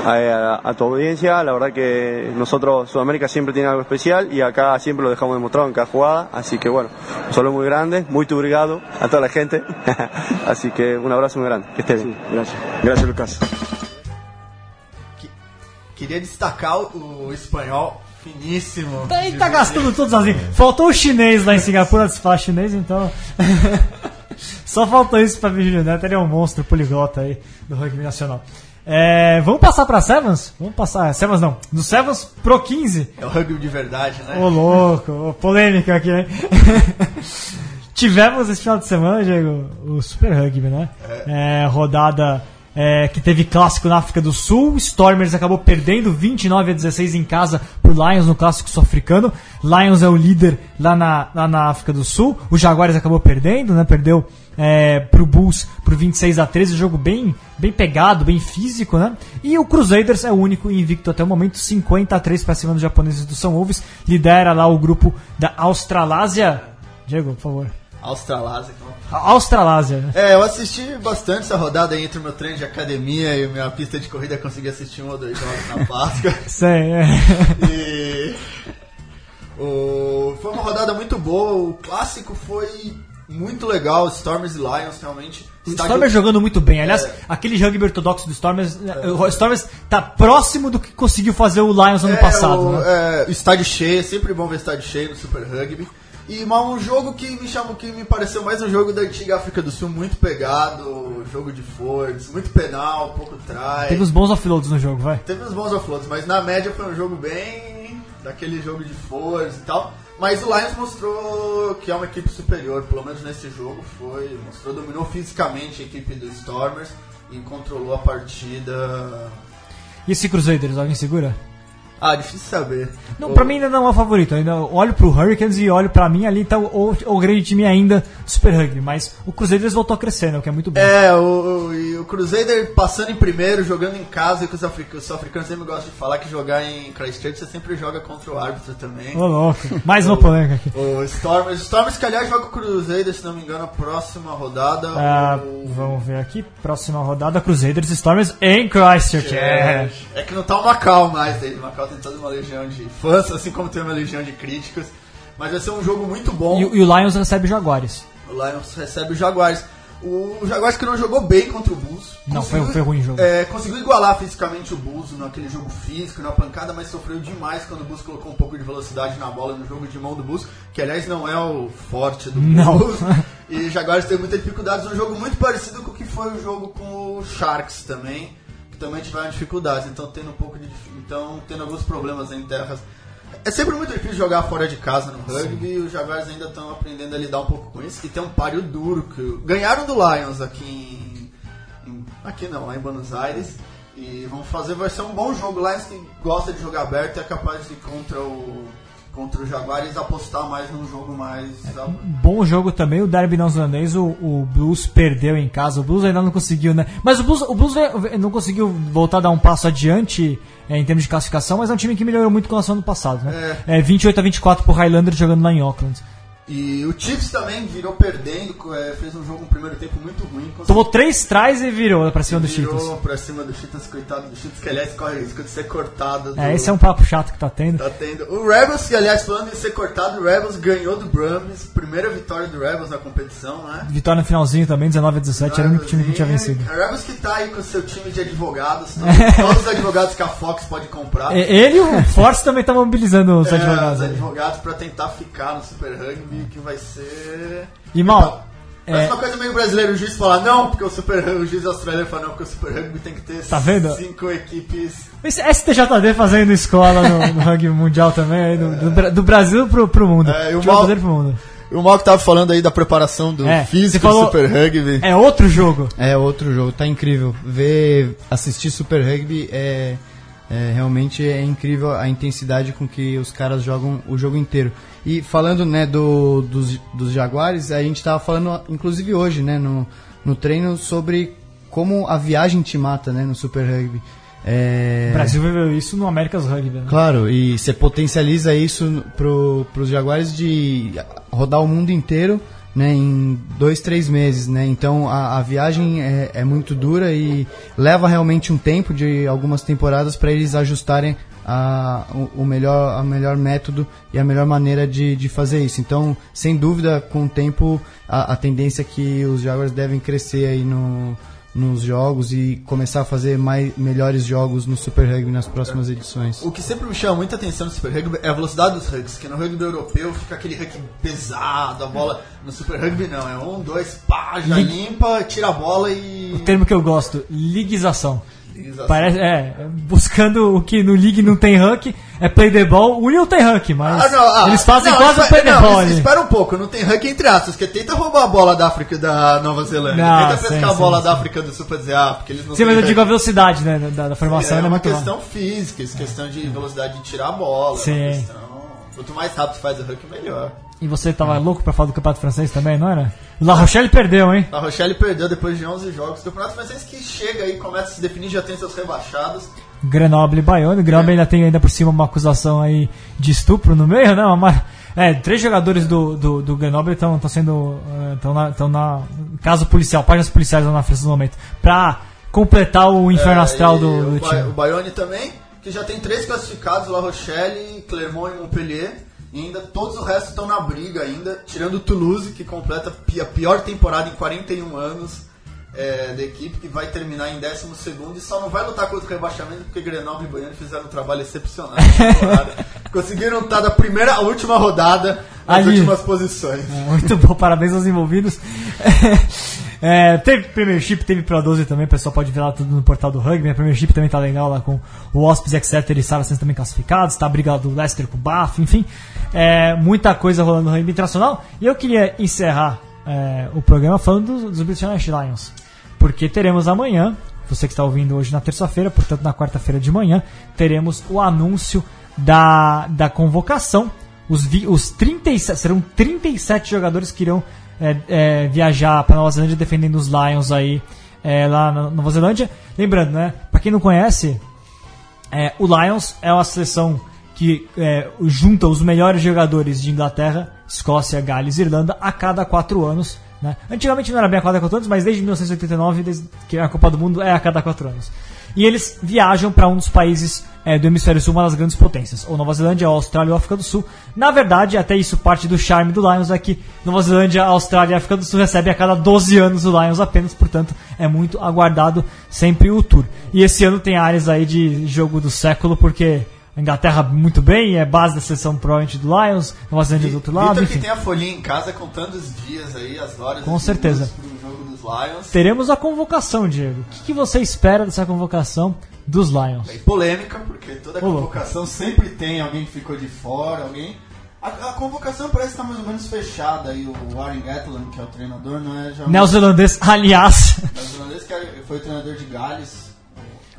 a, a- tu audiencia. La verdad que nosotros, Sudamérica siempre tiene algo especial y acá siempre lo dejamos demostrado en cada jugada. Así que bueno, un saludo muy grande, muy obrigado a toda la gente. Así que un abrazo muy grande. Que esté bien. Gracias. Gracias, Lucas. Queria destacar o, espanhol finíssimo. Ele tá gastando tudo sozinho. Faltou o chinês lá em Singapura de falar chinês, então. Só faltou isso pra Virgínia Neto. Ele é um monstro poliglota aí do rugby nacional. É, vamos passar pra Sevens? Vamos passar. Sevens não. Do Sevens pro 15. É o rugby de verdade, né? Ô louco, ô, polêmica aqui, hein? Tivemos esse final de semana, Diego, o Super Rugby, né? É, rodada é, que teve clássico na África do Sul. Stormers acabou perdendo 29 a 16 em casa pro Lions no clássico sul-africano. Lions é o líder lá na, lá na África do Sul. O Jaguares acabou perdendo, né? Perdeu é, pro Bulls por 26 a 13, jogo bem, bem pegado, bem físico, né? E o Crusaders é o único invicto até o momento, 50 a 3 para cima dos japoneses do São Wolves, lidera lá o grupo da Australásia. Diego, por favor. Australásia. então. A Australásia, né? É, eu assisti bastante essa rodada aí entre o meu treino de academia e a minha pista de corrida. Consegui assistir um ou dois jogos na Páscoa. Sei, é. E o- foi uma rodada muito boa. O clássico foi muito legal. Stormers e Lions realmente. O Stormers jogando muito bem. Aliás, É. aquele rugby ortodoxo do Stormers, né, o Stormers tá próximo do que conseguiu fazer o Lions ano É, passado, o, né? é, estádio cheio, é sempre bom ver estádio cheio no Super Rugby. E mas um jogo que me chamou, que me pareceu mais um jogo da antiga África do Sul, muito pegado, jogo de força, muito penal, pouco try. Teve uns bons offloads no jogo, vai. Teve uns bons offloads, mas na média foi um jogo bem daquele jogo de força e tal. Mas o Lions mostrou que é uma equipe superior, pelo menos nesse jogo foi, mostrou dominou fisicamente a equipe dos Stormers e controlou a partida. E esse Crusaders, alguém segura? Ah, difícil saber. Não, pra mim ainda não é o favorito. Eu ainda olho pro Hurricanes e olho pra mim ali tá o, o, grande time ainda Super Rugby. Mas o Crusaders voltou a crescer, né? O que é muito bom. É, o, o, o Crusader passando em primeiro, jogando em casa, e que os, africanos, os africanos sempre gostam de falar que jogar em Christchurch você sempre joga contra o árbitro também. Ô, louco. Mais uma polêmica aqui. O Stormers, Stormers que aliás joga o Crusader, se não me engano, a próxima rodada. Ah, o- vamos ver aqui. Próxima rodada: Crusaders Stormers em Christchurch. É. É que não tá o Macau mais, David. Macau tem toda uma legião de fãs, assim como tem uma legião de críticos. Mas vai ser um jogo muito bom. E, o- e o Lions recebe Jaguares. O Lions recebe o Jaguares. O Jaguares que não jogou bem contra o Bulls. Não, foi- foi ruim o jogo. É, conseguiu igualar fisicamente o Bulls naquele jogo físico, na pancada, mas sofreu demais quando o Bulls colocou um pouco de velocidade na bola no jogo de mão do Bulls, que aliás não é o forte do Não. Bulls. E o Jaguares teve muitas dificuldades. Um jogo muito parecido com o que foi o jogo com o Sharks também, também tiveram dificuldades. Então tendo um pouco de, então tendo alguns problemas em terras é sempre muito difícil jogar fora de casa no rugby e os Jaguars ainda estão aprendendo a lidar um pouco com isso. E tem um páreo duro que ganharam do Lions aqui em, em- aqui não, lá em Buenos Aires. E vão fazer, vai ser um bom jogo. Lions que gosta de jogar aberto e é capaz de ir contra o contra o Jaguares apostar mais num jogo mais. Bom jogo também, o Derby neozelandês, o, o Blues perdeu em casa. O Blues ainda não conseguiu, né? Mas o Blues, o Blues não conseguiu voltar a dar um passo adiante é, em termos de classificação, mas é um time que melhorou muito com relação ao ano passado, né? É. 28 a 24 pro Highlander jogando lá em Auckland. E o Chiefs também virou perdendo, é, fez um jogo um primeiro tempo muito ruim. conseguiu- Tomou três trás e virou pra cima do virou Cheetos. pra cima do Cheetos, coitado do Cheetos, que aliás corre risco de ser cortado. do- É, esse é um papo chato que tá tendo. Tá tendo. O Rebels, que aliás, falando em ser cortado, o Rebels ganhou do Brahms, primeira vitória do Rebels na competição, né? Vitória no finalzinho também, 19 a 17, era o único time que tinha vencido. A Rebels que tá aí com seu time de advogados, todos, todos os advogados que a Fox pode comprar. Ele e o Force também tá mobilizando os É, advogados. os ali. advogados pra tentar ficar no Super Rugby, que vai ser. E mal, Parece é, uma coisa meio brasileira, o juiz fala não, porque o Super Rugby, o juiz australiano fala não, porque o Super Rugby tem que ter Tá vendo? cinco equipes. esse STJD fazendo escola no, no rugby mundial também, aí, do, do do Brasil pro, pro mundo. É, o mal- pro mundo. O Mal que tava falando aí da preparação do É, físico falou- do Super Rugby. É outro jogo. É outro jogo, tá incrível. Ver, assistir Super Rugby é, é realmente é incrível a intensidade com que os caras jogam o jogo inteiro. E falando né, do, dos, dos Jaguares, a gente tava falando, inclusive hoje, né, no, no treino, sobre como a viagem te mata né, no Super Rugby. É... O Brasil viveu isso no America's Rugby. Né? Claro, e você potencializa isso pro, pros Jaguares de rodar o mundo inteiro né, em dois, três meses. Né? Então a, a viagem é, é muito dura e leva realmente um tempo de algumas temporadas para eles ajustarem a, o, o melhor, a melhor método e a melhor maneira de, de fazer isso. Então, sem dúvida, com o tempo, a, a tendência é que os Jaguars devem crescer aí no, nos jogos e começar a fazer mais, melhores jogos no Super Rugby nas próximas edições. O que sempre me chama muita atenção no Super Rugby é a velocidade dos rugs, que no rugby europeu fica aquele rugby pesado, a bola. No Super Rugby não, é um, dois, pá, já Lig- limpa, tira a bola e. O termo que eu gosto, liguização. Parece, é, buscando o que no League não tem rank, é play the ball. O Will tem rank, mas Ah, não, ah, eles fazem não, quase o play the não, ball. Espera um pouco, não tem ranking entre aspas, que tenta roubar a bola da África da Nova Zelândia. Não, tenta sim, pescar a sim, bola sim. da África do Sul pra dizer, ah, porque eles não Sim, mas eu digo a velocidade né, da, da formação, É, ela é uma questão física, isso, questão de velocidade de tirar a bola. é Sim. Uma questão... Quanto mais rápido faz o ranking, melhor. E você tava louco pra falar do campeonato francês também, não era? La Rochelle perdeu, hein? A Rochelle perdeu depois de 11 jogos. O campeonato francês que chega aí, começa a se definir, já tem seus rebaixados. Grenoble e Bayonne. Grenoble ainda tem ainda por cima uma acusação aí de estupro no meio, né? Uma, é, três jogadores do, do, do Grenoble estão sendo. estão na, tão na. Caso policial, páginas policiais lá na França no momento. Pra completar o inferno É, astral e do, o, do time. o Bayonne também, que já tem três classificados, La Rochelle, Clermont e Montpellier. E ainda todos os restos estão na briga ainda, tirando o Toulouse, que completa a pior temporada em 41 anos é, da equipe, que vai terminar em 12 e só não vai lutar contra o rebaixamento porque Grenoble e Bayonne fizeram um trabalho excepcional. Conseguiram estar da primeira à última rodada nas Ali. últimas posições. Muito bom, parabéns aos envolvidos. É, teve Premiership, teve Pro 12 também, o pessoal pode ver lá tudo no portal do Rugby. A Premiership também tá legal lá com o Wasps, Exeter e Saracens também classificados. Tá a briga do Leicester com o Bath, enfim. É, muita coisa rolando no rugby internacional. E eu queria encerrar é, o programa falando dos, dos British Lions. Porque teremos amanhã, você que está ouvindo hoje na terça-feira, portanto na quarta-feira de manhã, teremos o anúncio da, da convocação. Os, os 37, serão 37 jogadores que irão é, é, viajar para Nova Zelândia defendendo os Lions aí é, lá na Nova Zelândia. Lembrando, né? Para quem não conhece, é, o Lions é uma seleção que é, junta os melhores jogadores de Inglaterra, Escócia, Gales e Irlanda a cada quatro anos. Né? Antigamente não era bem a cada quatro anos, mas desde 1989, desde que a Copa do Mundo é a cada quatro anos. E eles viajam para um dos países é, do hemisfério sul, uma das grandes potências, ou Nova Zelândia, ou Austrália ou África do Sul. Na verdade, até isso parte do charme do Lions é que Nova Zelândia, Austrália e África do Sul recebem a cada 12 anos o Lions apenas, portanto é muito aguardado sempre o tour. E esse ano tem áreas aí de jogo do século, porque a Inglaterra muito bem, é base da seleção provavelmente do Lions, Nova Zelândia do outro lado, Vitor que tem a folhinha em casa contando os dias aí, as horas. Com certeza. minutos pro jogo dos Lions. Teremos a convocação, Diego. O que, que você espera dessa convocação dos Lions? Bem polêmica, porque toda convocação sempre tem alguém que ficou de fora, alguém. A, a convocação parece estar mais ou menos fechada aí. O Warren Gatland, que é o treinador, não é já Neozelandês, aliás. neozelandês, que é- foi o treinador de Gales.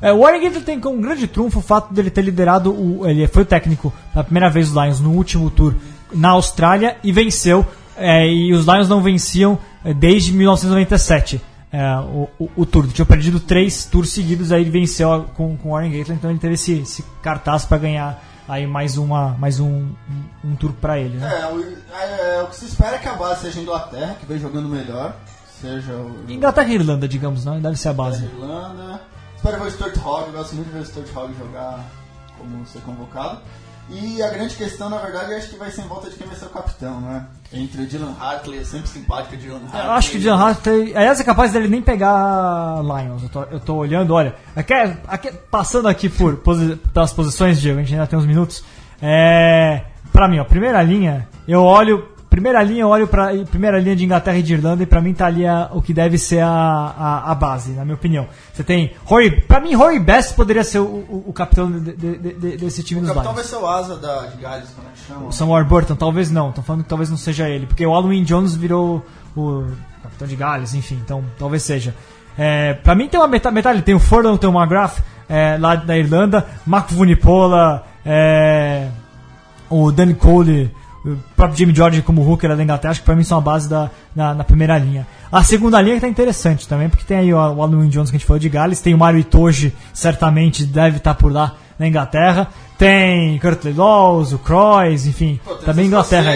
É, o Warren Gately tem como um grande trunfo o fato dele ter liderado, o, ele foi o técnico pela primeira vez dos Lions no último tour na Austrália e venceu. é, e os Lions não venciam é, desde 1997 é, o, o, o tour. Tinham perdido três tours seguidos, aí ele venceu com, com o Warren Gately, então ele teve esse, esse cartaz para ganhar aí mais, uma, mais um, um, um tour para ele. Né? É, o, é, o que se espera é que a base seja a Inglaterra, que vem jogando melhor. Seja o. Inglaterra e Irlanda, digamos, né? Deve ser a base. Irlanda. Espero ver o Stuart Hogg, eu gosto muito de ver o Stuart Hogg jogar como ser convocado. E a grande questão, na verdade, acho que vai ser em volta de quem vai ser o capitão, né? Entre o Dylan Hartley, é sempre simpático o Dylan Hartley. Eu acho que o John Hartley. Aliás, é capaz dele nem pegar Lions. Eu tô, eu tô olhando, olha. Aqui, aqui- passando aqui por, pelas posições, Diego, a gente ainda tem uns minutos. É. Pra mim, ó, primeira linha, eu olho. Primeira linha, eu olho pra. Primeira linha de Inglaterra e de Irlanda, e pra mim tá ali a- o que deve ser a, a, a base, na minha opinião. Você tem. Rory, pra mim, Rory Best poderia ser o, o, o capitão de- de- de- de- desse time O dos capitão Lions. vai ser o Asa da, de Gales, como é que chama? O Samuel Burton, talvez não. Tô falando que talvez não seja ele. Porque o Alwyn Jones virou o capitão de Gales, enfim. Então, talvez seja. É, pra mim tem uma metade. metade tem o Furlong, tem o McGrath, é, lá da Irlanda. Marco Vunipola, é, o Danny Cole, o próprio Jamie George como hooker da Inglaterra. Acho que pra mim são a base da, na, na primeira linha. A segunda linha que tá interessante também, porque tem aí o, o Alwyn Jones que a gente falou de Gales. Tem o Mario Itoje, certamente deve estar por lá na Inglaterra. Tem Curtley Laws, o Croix, enfim, Pô, também Inglaterra.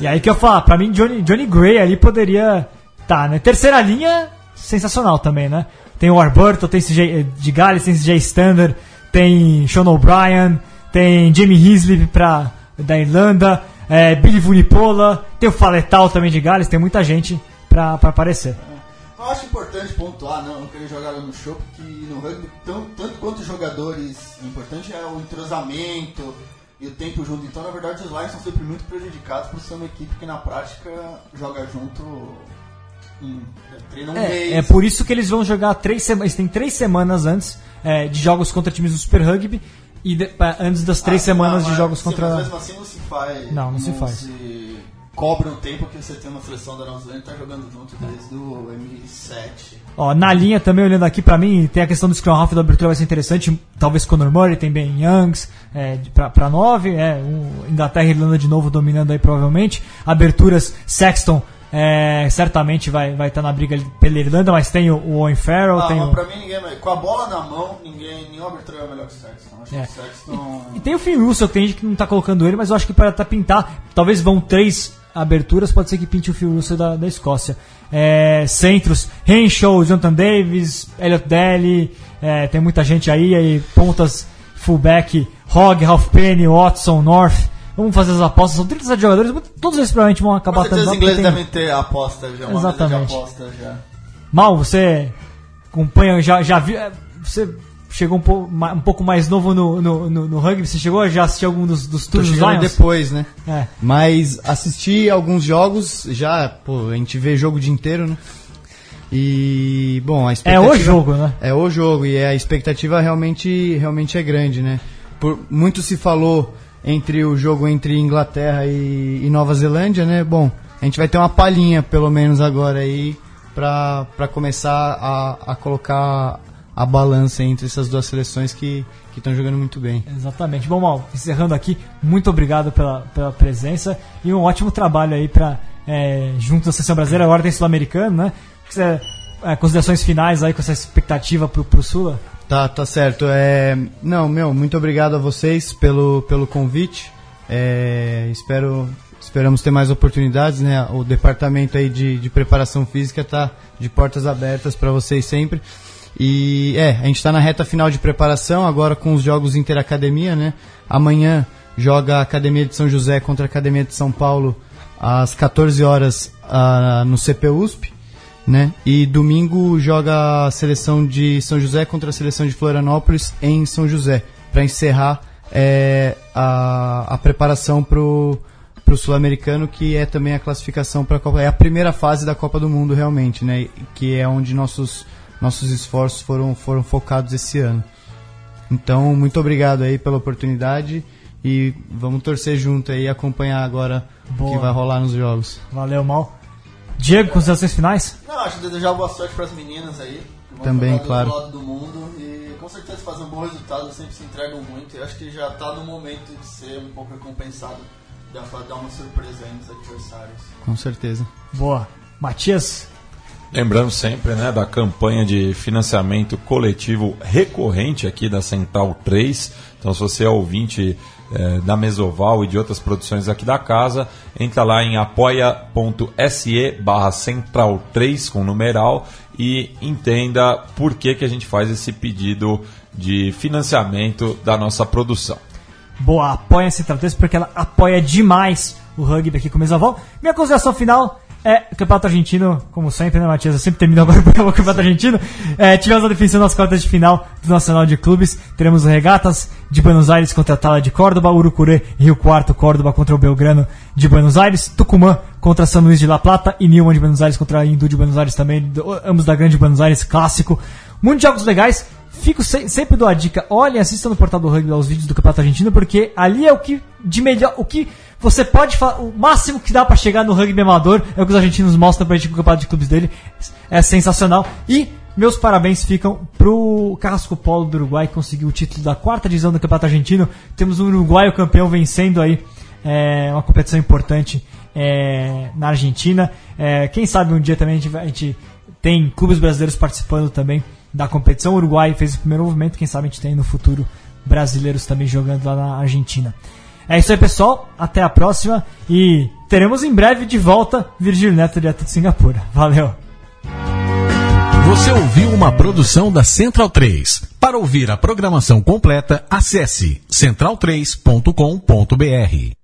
E aí que eu falo, pra mim Johnny, Johnny Gray ali poderia tá, né? Terceira linha, sensacional também, né? Tem o Arburton, tem CJ de Gales, tem CJ Standard, tem Sean O'Brien, tem Jamie Hisley pra, da Irlanda, é, Billy Vunipola, tem o Faletal também de Gales, tem muita gente pra, pra aparecer. Eu acho importante pontuar, não, não querer jogar no show, porque no rugby, tão, tanto quanto os jogadores, o importante é o entrosamento e o tempo junto. Então, na verdade, os Lions são sempre muito prejudicados por ser uma equipe que na prática joga junto, um mês. É, é por isso que eles vão jogar três semanas. Eles têm três semanas antes é, de jogos contra times do Super Rugby e de- pa- antes das três Ah, semanas não, de jogos contra. Mas mesmo assim não se faz. Não, não se faz. cobra um tempo que você tem uma seleção da Nova Zelândia tá jogando junto desde o M7. Ó, na linha também, olhando aqui pra mim, tem a questão do Scrum Half da abertura vai ser interessante. Talvez Conor Murray, tem Ben Youngs é, pra, pra nove. É, um, Inglaterra e Irlanda de novo dominando aí provavelmente. Aberturas, Sexton é, certamente vai vai estar na briga pela Irlanda, mas tem o, o Owen Farrell, Ah, tem o, pra mim ninguém é- Com a bola na mão, ninguém. Nenhuma abertura é melhor que o Sexton. Acho É. que o Sexton. E tem o Finn Russell, que tem gente que não tá colocando ele, mas eu acho que para tá pintar, talvez vão três aberturas, pode ser que pinte o Phil Russell da, da Escócia. É, centros, Henshaw, Jonathan Davis, Elliot Daly, é, tem muita gente aí, aí pontas, fullback, Hogg, Ralph Penny, Watson, North. Vamos fazer as apostas, são 37 jogadores, todos eles provavelmente vão acabar tanto. os ingleses tem- devem ter aposta já, uma Exatamente. aposta já. Mal, você acompanha, já, já viu. é, Você chegou um, pouco um pouco mais novo no, no, no, no rugby, você chegou a já assistir algum dos, dos Tô tours Lions? depois, né? É. Mas assisti alguns jogos, já, pô, a gente vê jogo o dia inteiro, né? E, bom, a É expectativa... o jogo, né? É o jogo, e a expectativa realmente, realmente é grande, né? Por, muito se falou entre o jogo entre Inglaterra e, e Nova Zelândia, né? Bom, a gente vai ter uma palhinha, pelo menos agora aí, pra começar a, a colocar a balança entre essas duas seleções que estão jogando muito bem. Exatamente. Bom, Mal, encerrando aqui, muito obrigado pela, pela presença e um ótimo trabalho aí para é, junto da seleção brasileira, agora tem sul-americano, né? Você, é, considerações finais aí com essa expectativa pro, pro Sula? Tá, tá certo. É, não, meu, muito obrigado a vocês pelo, pelo convite. É, espero, esperamos ter mais oportunidades, né? O departamento aí de, de preparação física tá de portas abertas para vocês sempre. E é, a gente está na reta final de preparação agora com os jogos interacademia, né? Amanhã joga a Academia de São José contra a Academia de São Paulo às 14 horas ah, no CPUSP né? E domingo joga a seleção de São José contra a seleção de Florianópolis em São José, para encerrar é, a, a preparação pro pro sul-americano, que é também a classificação para a Copa, é a primeira fase da Copa do Mundo realmente, né? Que é onde nossos nossos esforços foram foram focados esse ano. Então, muito obrigado aí pela oportunidade e vamos torcer junto aí e acompanhar agora o Boa. que vai rolar nos jogos. Valeu, Mal. Diego, considerações finais? Não, acho que desejar boa sorte para as meninas aí. Também, do claro. outro lado do mundo e com certeza fazer um bom resultado, sempre se entregam muito. E acho que já tá no momento de ser um pouco recompensado, de dar uma surpresa aí nos adversários. Com certeza. Boa. Matias, Lembrando sempre né, da campanha de financiamento coletivo recorrente aqui da Central 3. Então, se você é ouvinte eh, da Mesoval e de outras produções aqui da casa, entra lá em apoia.se barra Central 3 com numeral e entenda por que, que a gente faz esse pedido de financiamento da nossa produção. boa, apoia a Central 3 porque ela apoia demais o rugby aqui com o Mesoval. Minha consideração final é o Campeonato Argentino, como sempre, né, Matias? Eu sempre termino agora o Campeonato Argentino. É, tivemos a definição nas quartas de final do Nacional de Clubes. Teremos regatas de Buenos Aires contra a Tala de Córdoba, Urucurê e Rio Quarto, Córdoba contra o Belgrano de Buenos Aires, Tucumã contra São Luís de La Plata e Newman de Buenos Aires contra a Hindu de Buenos Aires também, ambos da Grande Buenos Aires, clássico. Muitos jogos legais. Fico se- sempre dou a dica, olhem, assistam no portal do rugby os vídeos do Campeonato Argentino, porque ali é o que de melhor, o que você pode falar, o máximo que dá pra chegar no rugby amador é o que os argentinos mostram pra gente no Campeonato de Clubes dele. É sensacional. E meus parabéns ficam pro Carrasco Polo do Uruguai, que conseguiu o título da quarta divisão do Campeonato Argentino. Temos um uruguaio campeão vencendo aí é, uma competição importante é, na Argentina. É, quem sabe um dia também a gente, a gente tem clubes brasileiros participando também da competição. O Uruguai fez o primeiro movimento, quem sabe a gente tem no futuro brasileiros também jogando lá na Argentina. É isso aí, pessoal. Até a próxima e teremos em breve de volta Virgílio Neto direto de Singapura. Valeu! Você ouviu uma produção da Central 3. Para ouvir a programação completa, acesse central3.com.br.